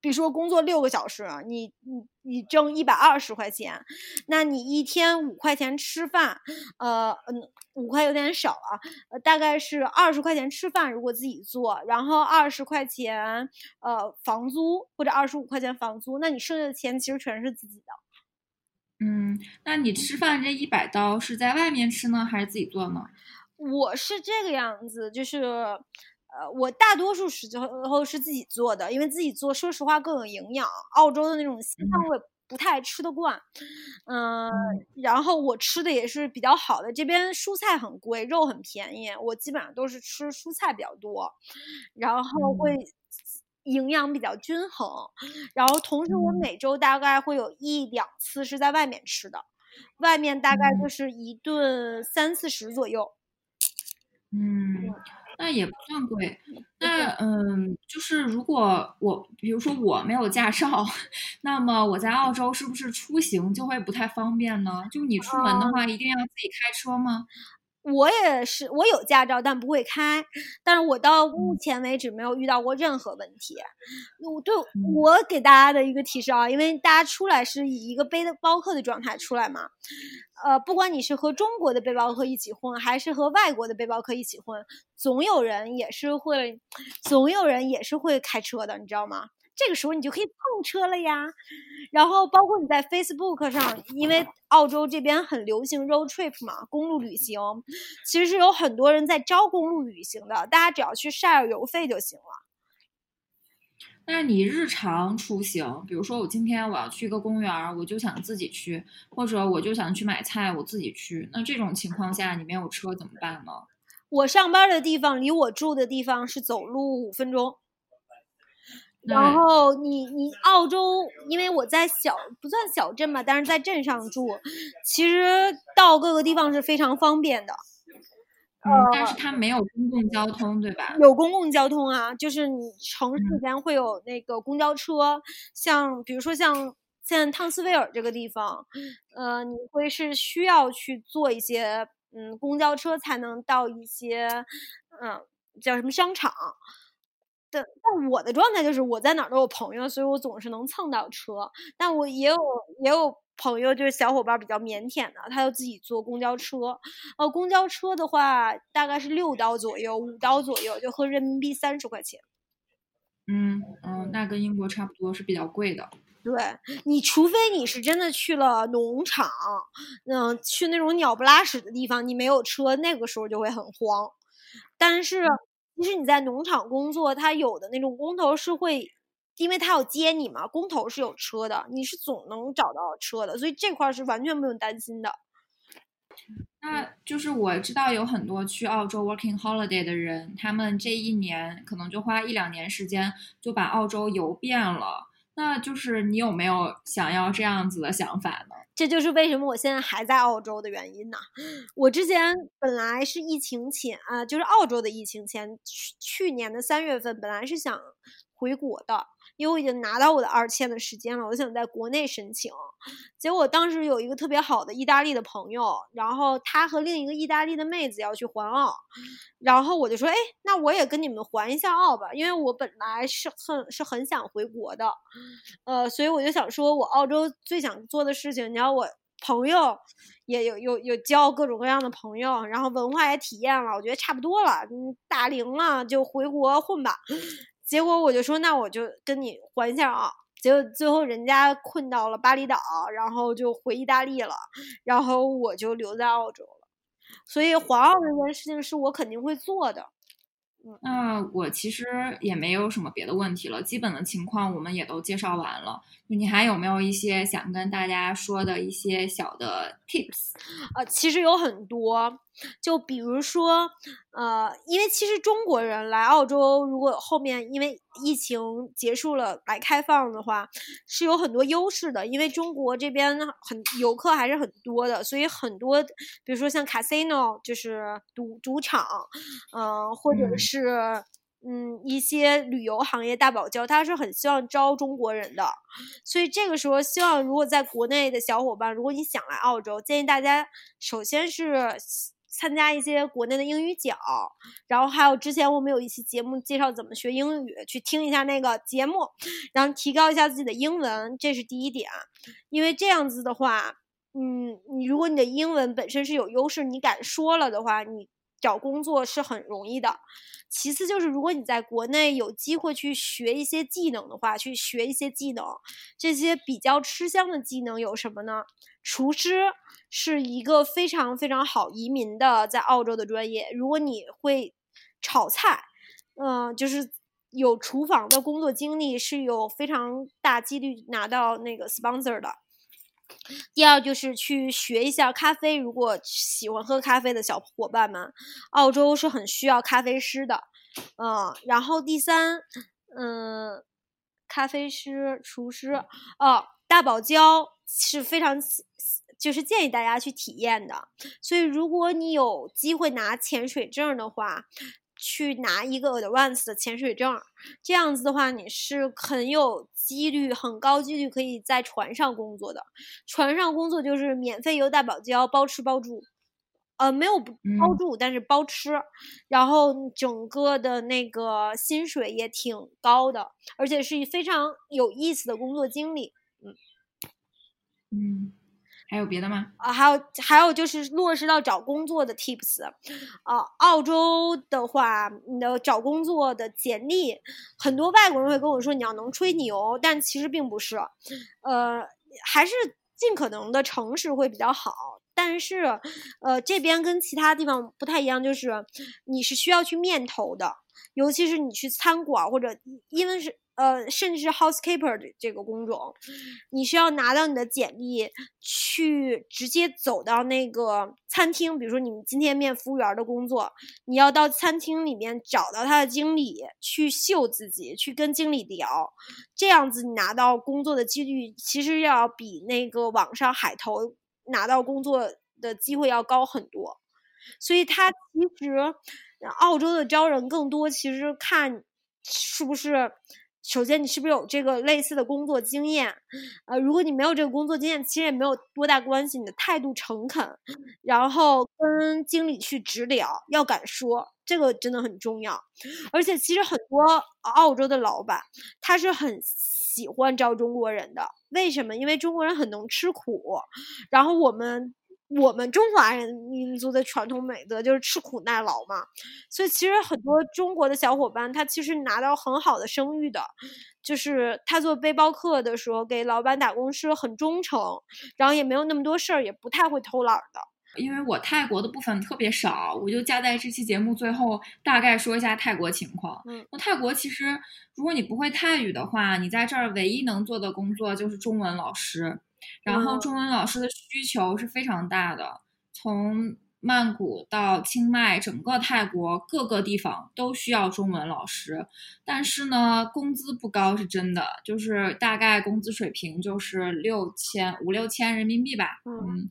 比如说工作六个小时，你你你挣一百二十块钱，那你一天五块钱吃饭，呃嗯，五块有点少啊，呃大概是二十块钱吃饭，如果自己做，然后二十块钱呃房租或者二十五块钱房租，那你剩下的钱其实全是自己的。嗯，那你吃饭这一百刀是在外面吃呢，还是自己做呢？我是这个样子，就是。呃，我大多数时候是自己做的，因为自己做，说实话更有营养。澳洲的那种西餐我也不太吃得惯，嗯，然后我吃的也是比较好的。这边蔬菜很贵，肉很便宜，我基本上都是吃蔬菜比较多，然后会营养比较均衡。然后同时，我每周大概会有一两次是在外面吃的，外面大概就是一顿三四十左右。嗯。那也不算贵，那嗯，就是如果我比如说我没有驾照，那么我在澳洲是不是出行就会不太方便呢？就你出门的话，一定要自己开车吗？我也是，我有驾照，但不会开。但是我到目前为止没有遇到过任何问题。我对我给大家的一个提示啊，因为大家出来是以一个背包客的状态出来嘛，呃，不管你是和中国的背包客一起混，还是和外国的背包客一起混，总有人也是会，总有人也是会开车的，你知道吗？这个时候你就可以碰车了呀，然后包括你在 Facebook 上，因为澳洲这边很流行 road trip 嘛，公路旅行，其实是有很多人在招公路旅行的，大家只要去 share 油费就行了。那你日常出行，比如说我今天我要去一个公园，我就想自己去，或者我就想去买菜，我自己去，那这种情况下你没有车怎么办呢？我上班的地方离我住的地方是走路五分钟。然后你你澳洲，因为我在小不算小镇吧，但是在镇上住，其实到各个地方是非常方便的。嗯，但是它没有公共交通，对吧？有公共交通啊，就是你城市里边会有那个公交车，像比如说像像汤斯威尔这个地方，呃，你会是需要去坐一些嗯公交车才能到一些嗯叫什么商场。但但我的状态就是我在哪儿都有朋友，所以我总是能蹭到车。但我也有也有朋友，就是小伙伴比较腼腆的，他就自己坐公交车。呃，公交车的话大概是六刀左右，五刀左右，就合人民币三十块钱。嗯嗯，那跟英国差不多，是比较贵的。对你，除非你是真的去了农场，嗯，去那种鸟不拉屎的地方，你没有车，那个时候就会很慌。但是。其实你在农场工作，他有的那种工头是会，因为他要接你嘛，工头是有车的，你是总能找到车的，所以这块是完全不用担心的。那就是我知道有很多去澳洲 working holiday 的人，他们这一年可能就花一两年时间就把澳洲游遍了。那就是你有没有想要这样子的想法呢？这就是为什么我现在还在澳洲的原因呢。我之前本来是疫情前啊，就是澳洲的疫情前，去去年的三月份本来是想回国的。因为我已经拿到我的二签的时间了，我想在国内申请。结果当时有一个特别好的意大利的朋友，然后他和另一个意大利的妹子要去环澳，然后我就说，哎，那我也跟你们环一下澳吧，因为我本来是很是很想回国的，呃，所以我就想说，我澳洲最想做的事情，你要我朋友也有有有交各种各样的朋友，然后文化也体验了，我觉得差不多了，嗯，大龄了就回国混吧。结果我就说，那我就跟你还一下啊。结果最后人家困到了巴厘岛，然后就回意大利了，然后我就留在澳洲了。所以环澳这件事情是我肯定会做的。那我其实也没有什么别的问题了，基本的情况我们也都介绍完了。你还有没有一些想跟大家说的一些小的 tips？呃，其实有很多，就比如说，呃，因为其实中国人来澳洲，如果后面因为疫情结束了来开放的话，是有很多优势的。因为中国这边很游客还是很多的，所以很多，比如说像 casino 就是赌赌场，嗯，或者是。嗯，一些旅游行业大堡礁，他是很希望招中国人的，所以这个时候希望如果在国内的小伙伴，如果你想来澳洲，建议大家首先是参加一些国内的英语角，然后还有之前我们有一期节目介绍怎么学英语，去听一下那个节目，然后提高一下自己的英文，这是第一点，因为这样子的话，嗯，你如果你的英文本身是有优势，你敢说了的话，你。找工作是很容易的，其次就是如果你在国内有机会去学一些技能的话，去学一些技能，这些比较吃香的技能有什么呢？厨师是一个非常非常好移民的在澳洲的专业。如果你会炒菜，嗯，就是有厨房的工作经历，是有非常大几率拿到那个 sponsor 的。第二就是去学一下咖啡，如果喜欢喝咖啡的小伙伴们，澳洲是很需要咖啡师的，嗯，然后第三，嗯，咖啡师、厨师，哦，大堡礁是非常，就是建议大家去体验的，所以如果你有机会拿潜水证的话。去拿一个 advanced 的潜水证，这样子的话，你是很有几率、很高几率可以在船上工作的。船上工作就是免费游大堡礁，包吃包住，呃，没有包住，但是包吃，然后整个的那个薪水也挺高的，而且是非常有意思的工作经历。嗯嗯。还有别的吗？啊，还有还有就是落实到找工作的 tips，啊，澳洲的话，你的找工作的简历，很多外国人会跟我说你要能吹牛，但其实并不是，呃，还是尽可能的诚实会比较好。但是，呃，这边跟其他地方不太一样，就是你是需要去面投的，尤其是你去餐馆或者因为是。呃，甚至是 housekeeper 的这个工种，你需要拿到你的简历，去直接走到那个餐厅。比如说，你们今天面服务员的工作，你要到餐厅里面找到他的经理，去秀自己，去跟经理聊。这样子，你拿到工作的几率其实要比那个网上海投拿到工作的机会要高很多。所以，他其实澳洲的招人更多，其实看是不是。首先，你是不是有这个类似的工作经验？呃，如果你没有这个工作经验，其实也没有多大关系。你的态度诚恳，然后跟经理去直聊，要敢说，这个真的很重要。而且，其实很多澳洲的老板他是很喜欢招中国人的。为什么？因为中国人很能吃苦，然后我们。我们中华人民族的传统美德就是吃苦耐劳嘛，所以其实很多中国的小伙伴，他其实拿到很好的声誉的，就是他做背包客的时候给老板打工是很忠诚，然后也没有那么多事儿，也不太会偷懒的。因为我泰国的部分特别少，我就加在这期节目最后大概说一下泰国情况。嗯，那泰国其实如果你不会泰语的话，你在这儿唯一能做的工作就是中文老师。然后中文老师的需求是非常大的，从曼谷到清迈，整个泰国各个地方都需要中文老师。但是呢，工资不高是真的，就是大概工资水平就是六千五六千人民币吧。嗯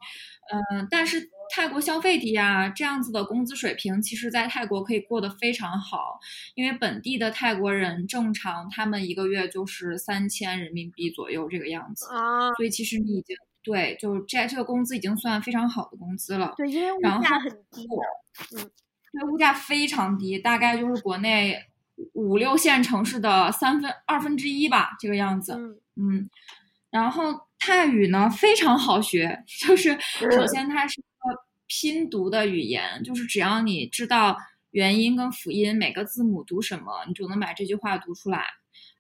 嗯，但是泰国消费低啊，这样子的工资水平，其实在泰国可以过得非常好，因为本地的泰国人正常他们一个月就是三千人民币左右这个样子啊，所以其实你已经对，就是这这个工资已经算非常好的工资了。对，因为物价很低，嗯，对，物价非常低，大概就是国内五六线城市的三分二分之一吧，这个样子。嗯嗯，然后。泰语呢非常好学，就是首先它是一个拼读的语言，就是只要你知道元音跟辅音每个字母读什么，你就能把这句话读出来。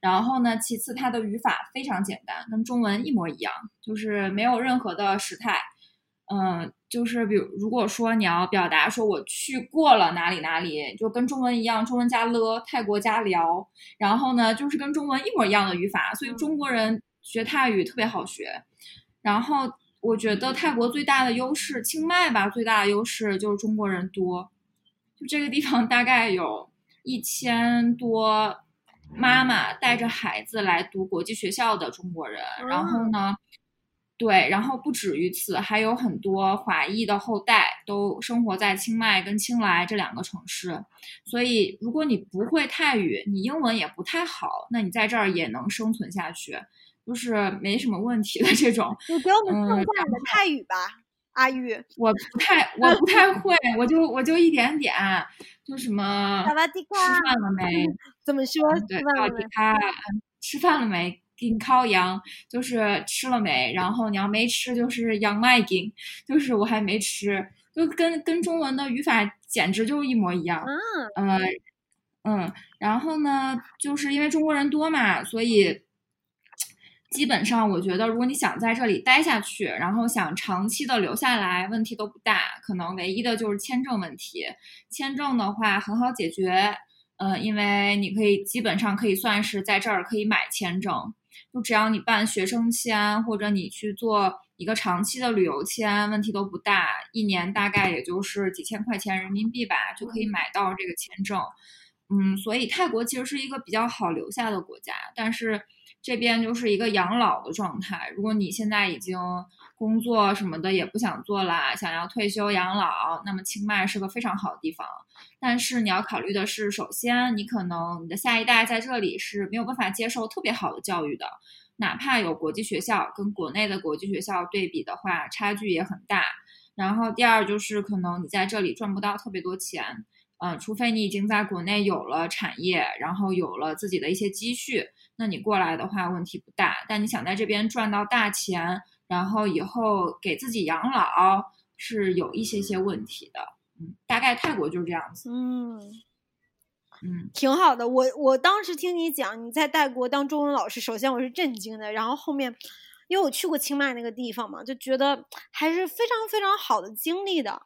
然后呢，其次它的语法非常简单，跟中文一模一样，就是没有任何的时态。嗯，就是比如如果说你要表达说我去过了哪里哪里，就跟中文一样，中文加了，泰国加辽，然后呢就是跟中文一模一样的语法，所以中国人学泰语特别好学。然后我觉得泰国最大的优势，清迈吧，最大的优势就是中国人多，就这个地方大概有一千多妈妈带着孩子来读国际学校的中国人，然后呢。对，然后不止于此，还有很多华裔的后代都生活在清迈跟清莱这两个城市，所以如果你不会泰语，你英文也不太好，那你在这儿也能生存下去，就是没什么问题的这种。你给我们说下你的泰语吧，阿玉。我不太，我不太会，我就我就一点点，就什么吃饭了没？怎么说？对，萨瓦迪卡，吃饭了没？给你烤羊，就是吃了没？然后你要没吃，就是羊麦给，就是我还没吃，就跟跟中文的语法简直就一模一样。嗯，呃，嗯，然后呢，就是因为中国人多嘛，所以基本上我觉得，如果你想在这里待下去，然后想长期的留下来，问题都不大。可能唯一的就是签证问题。签证的话很好解决，呃，因为你可以基本上可以算是在这儿可以买签证。就只要你办学生签，或者你去做一个长期的旅游签，问题都不大，一年大概也就是几千块钱人民币吧，就可以买到这个签证。嗯，所以泰国其实是一个比较好留下的国家，但是这边就是一个养老的状态。如果你现在已经工作什么的也不想做啦，想要退休养老，那么清迈是个非常好的地方。但是你要考虑的是，首先你可能你的下一代在这里是没有办法接受特别好的教育的，哪怕有国际学校，跟国内的国际学校对比的话，差距也很大。然后第二就是可能你在这里赚不到特别多钱，嗯，除非你已经在国内有了产业，然后有了自己的一些积蓄，那你过来的话问题不大。但你想在这边赚到大钱，然后以后给自己养老，是有一些些问题的。嗯，大概泰国就是这样子。嗯嗯，挺好的。我我当时听你讲你在泰国当中文老师，首先我是震惊的，然后后面因为我去过清迈那个地方嘛，就觉得还是非常非常好的经历的。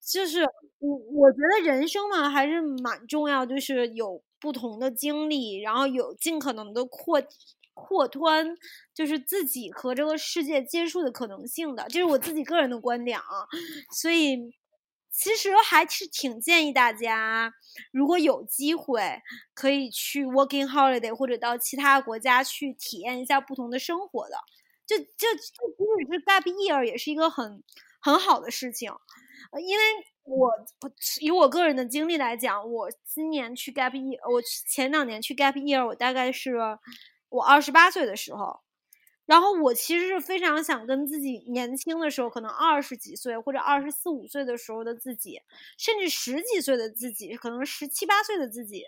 就是我我觉得人生嘛还是蛮重要，就是有不同的经历，然后有尽可能的扩扩宽，就是自己和这个世界接触的可能性的，这是我自己个人的观点啊。所以。其实还是挺建议大家，如果有机会，可以去 working holiday 或者到其他国家去体验一下不同的生活的。就就就即使是 gap year 也是一个很很好的事情。因为我以我个人的经历来讲，我今年去 gap year，我前两年去 gap year，我大概是我二十八岁的时候。然后我其实是非常想跟自己年轻的时候，可能二十几岁或者二十四五岁的时候的自己，甚至十几岁的自己，可能十七八岁的自己，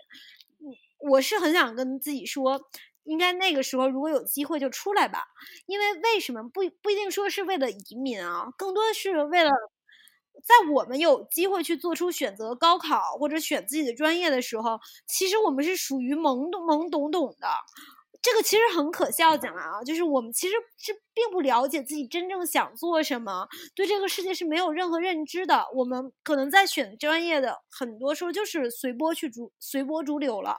嗯，我是很想跟自己说，应该那个时候如果有机会就出来吧。因为为什么不不一定说是为了移民啊，更多是为了在我们有机会去做出选择，高考或者选自己的专业的时候，其实我们是属于懵懂懵懂懂的。这个其实很可笑，讲来啊，就是我们其实是并不了解自己真正想做什么，对这个世界是没有任何认知的。我们可能在选专业的很多时候就是随波去逐随波逐流了。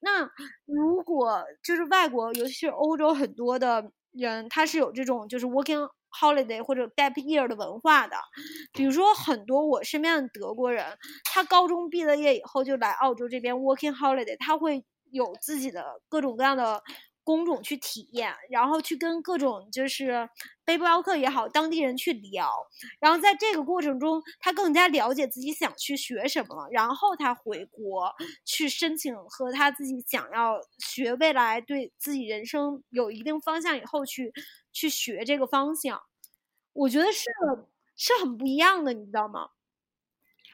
那如果就是外国，尤其是欧洲很多的人，他是有这种就是 working holiday 或者 gap year 的文化的。比如说很多我身边的德国人，他高中毕了业以后就来澳洲这边 working holiday，他会。有自己的各种各样的工种去体验，然后去跟各种就是背包客也好，当地人去聊，然后在这个过程中，他更加了解自己想去学什么，然后他回国去申请和他自己想要学未来对自己人生有一定方向以后去去学这个方向，我觉得是是很不一样的，你知道吗？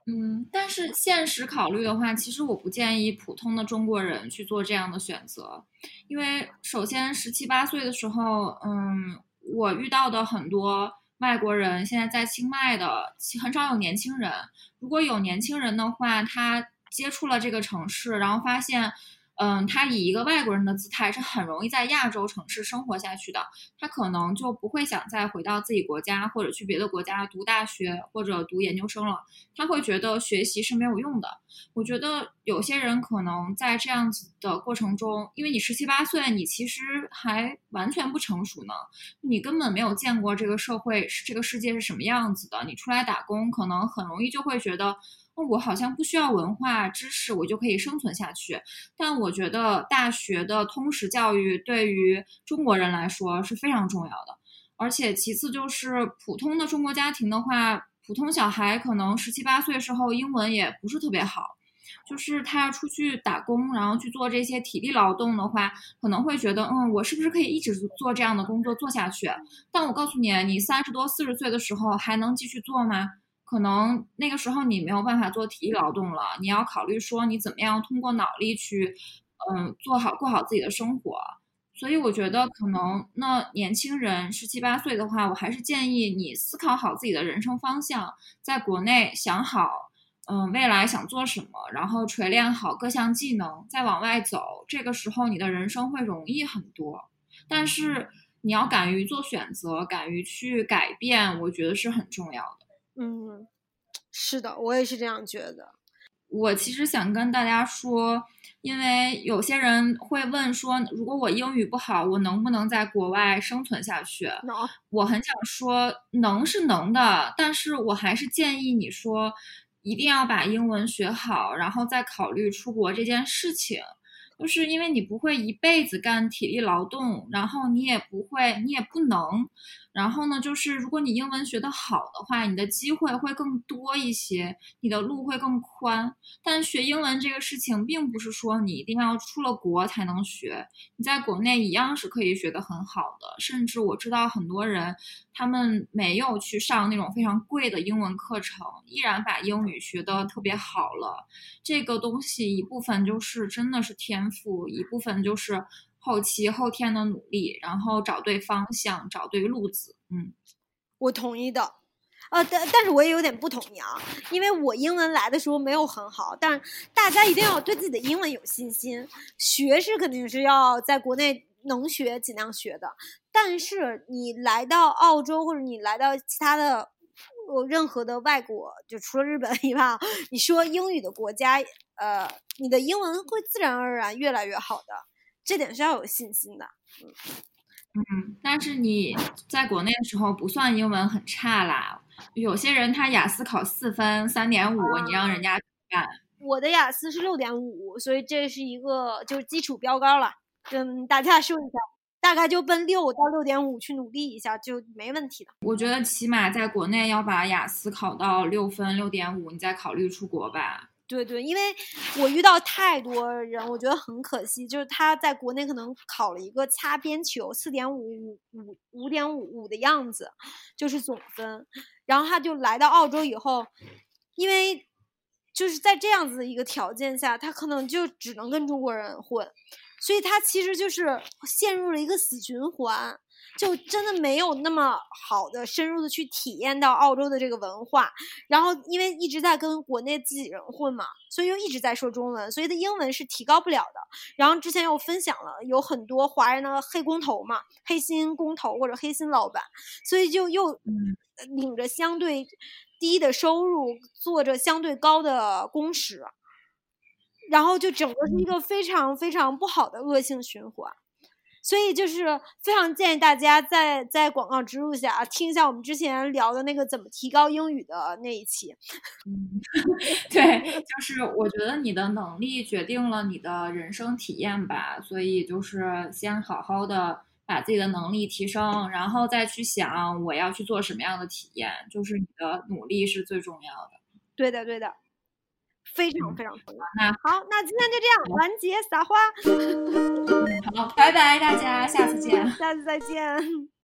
嗯，但是现实考虑的话，其实我不建议普通的中国人去做这样的选择，因为首先十七八岁的时候，嗯，我遇到的很多外国人现在在清迈的，很少有年轻人。如果有年轻人的话，他接触了这个城市，然后发现，嗯，他以一个外国人的姿态是很容易在亚洲城市生活下去的，他可能就不会想再回到自己国家或者去别的国家读大学或者读研究生了，他会觉得学习是没有用的。我觉得有些人可能在这样子的过程中，因为你十七八岁，你其实还完全不成熟呢，你根本没有见过这个社会是这个世界是什么样子的，你出来打工可能很容易就会觉得。我好像不需要文化知识，我就可以生存下去。但我觉得大学的通识教育对于中国人来说是非常重要的。而且其次就是普通的中国家庭的话，普通小孩可能十七八岁时候英文也不是特别好，就是他要出去打工，然后去做这些体力劳动的话，可能会觉得，嗯，我是不是可以一直做这样的工作做下去？但我告诉你，你三十多四十岁的时候还能继续做吗？可能那个时候你没有办法做体力劳动了，你要考虑说你怎么样通过脑力去，嗯，做好过好自己的生活。所以我觉得可能那年轻人十七八岁的话，我还是建议你思考好自己的人生方向，在国内想好，嗯，未来想做什么，然后锤炼好各项技能，再往外走。这个时候你的人生会容易很多。但是你要敢于做选择，敢于去改变，我觉得是很重要的。嗯，是的，我也是这样觉得。我其实想跟大家说，因为有些人会问说，如果我英语不好，我能不能在国外生存下去？能。我很想说，能是能的，但是我还是建议你说，一定要把英文学好，然后再考虑出国这件事情。就是因为你不会一辈子干体力劳动，然后你也不会，你也不能。然后呢，就是如果你英文学得好的话，你的机会会更多一些，你的路会更宽。但学英文这个事情，并不是说你一定要出了国才能学，你在国内一样是可以学得很好的。甚至我知道很多人，他们没有去上那种非常贵的英文课程，依然把英语学得特别好了。这个东西一部分就是真的是天赋，一部分就是。后期后天的努力，然后找对方向，找对路子。嗯，我同意的。呃，但但是我也有点不同意啊，因为我英文来的时候没有很好。但大家一定要对自己的英文有信心，学是肯定是要在国内能学尽量学的。但是你来到澳洲或者你来到其他的呃任何的外国，就除了日本以外，你说英语的国家，呃，你的英文会自然而然越来越好的。这点是要有信心的，嗯嗯，但是你在国内的时候不算英文很差啦。有些人他雅思考四分、三点五，你让人家怎么办？我的雅思是六点五，所以这是一个就是基础标杆了。跟大家说一下，大概就奔六到六点五去努力一下就没问题的。我觉得起码在国内要把雅思考到六分、六点五，你再考虑出国吧。对对，因为我遇到太多人，我觉得很可惜，就是他在国内可能考了一个擦边球，四点五五五五点五五的样子，就是总分，然后他就来到澳洲以后，因为就是在这样子的一个条件下，他可能就只能跟中国人混，所以他其实就是陷入了一个死循环。就真的没有那么好的深入的去体验到澳洲的这个文化，然后因为一直在跟国内自己人混嘛，所以又一直在说中文，所以的英文是提高不了的。然后之前又分享了有很多华人的黑工头嘛，黑心工头或者黑心老板，所以就又领着相对低的收入，做着相对高的工时，然后就整个是一个非常非常不好的恶性循环。所以就是非常建议大家在在广告植入下听一下我们之前聊的那个怎么提高英语的那一期。嗯，对，就是我觉得你的能力决定了你的人生体验吧，所以就是先好好的把自己的能力提升，然后再去想我要去做什么样的体验，就是你的努力是最重要的。对的，对的。非常非常重要。那好，那今天就这样，完结撒花。好，拜拜，大家，下次见。下次再见。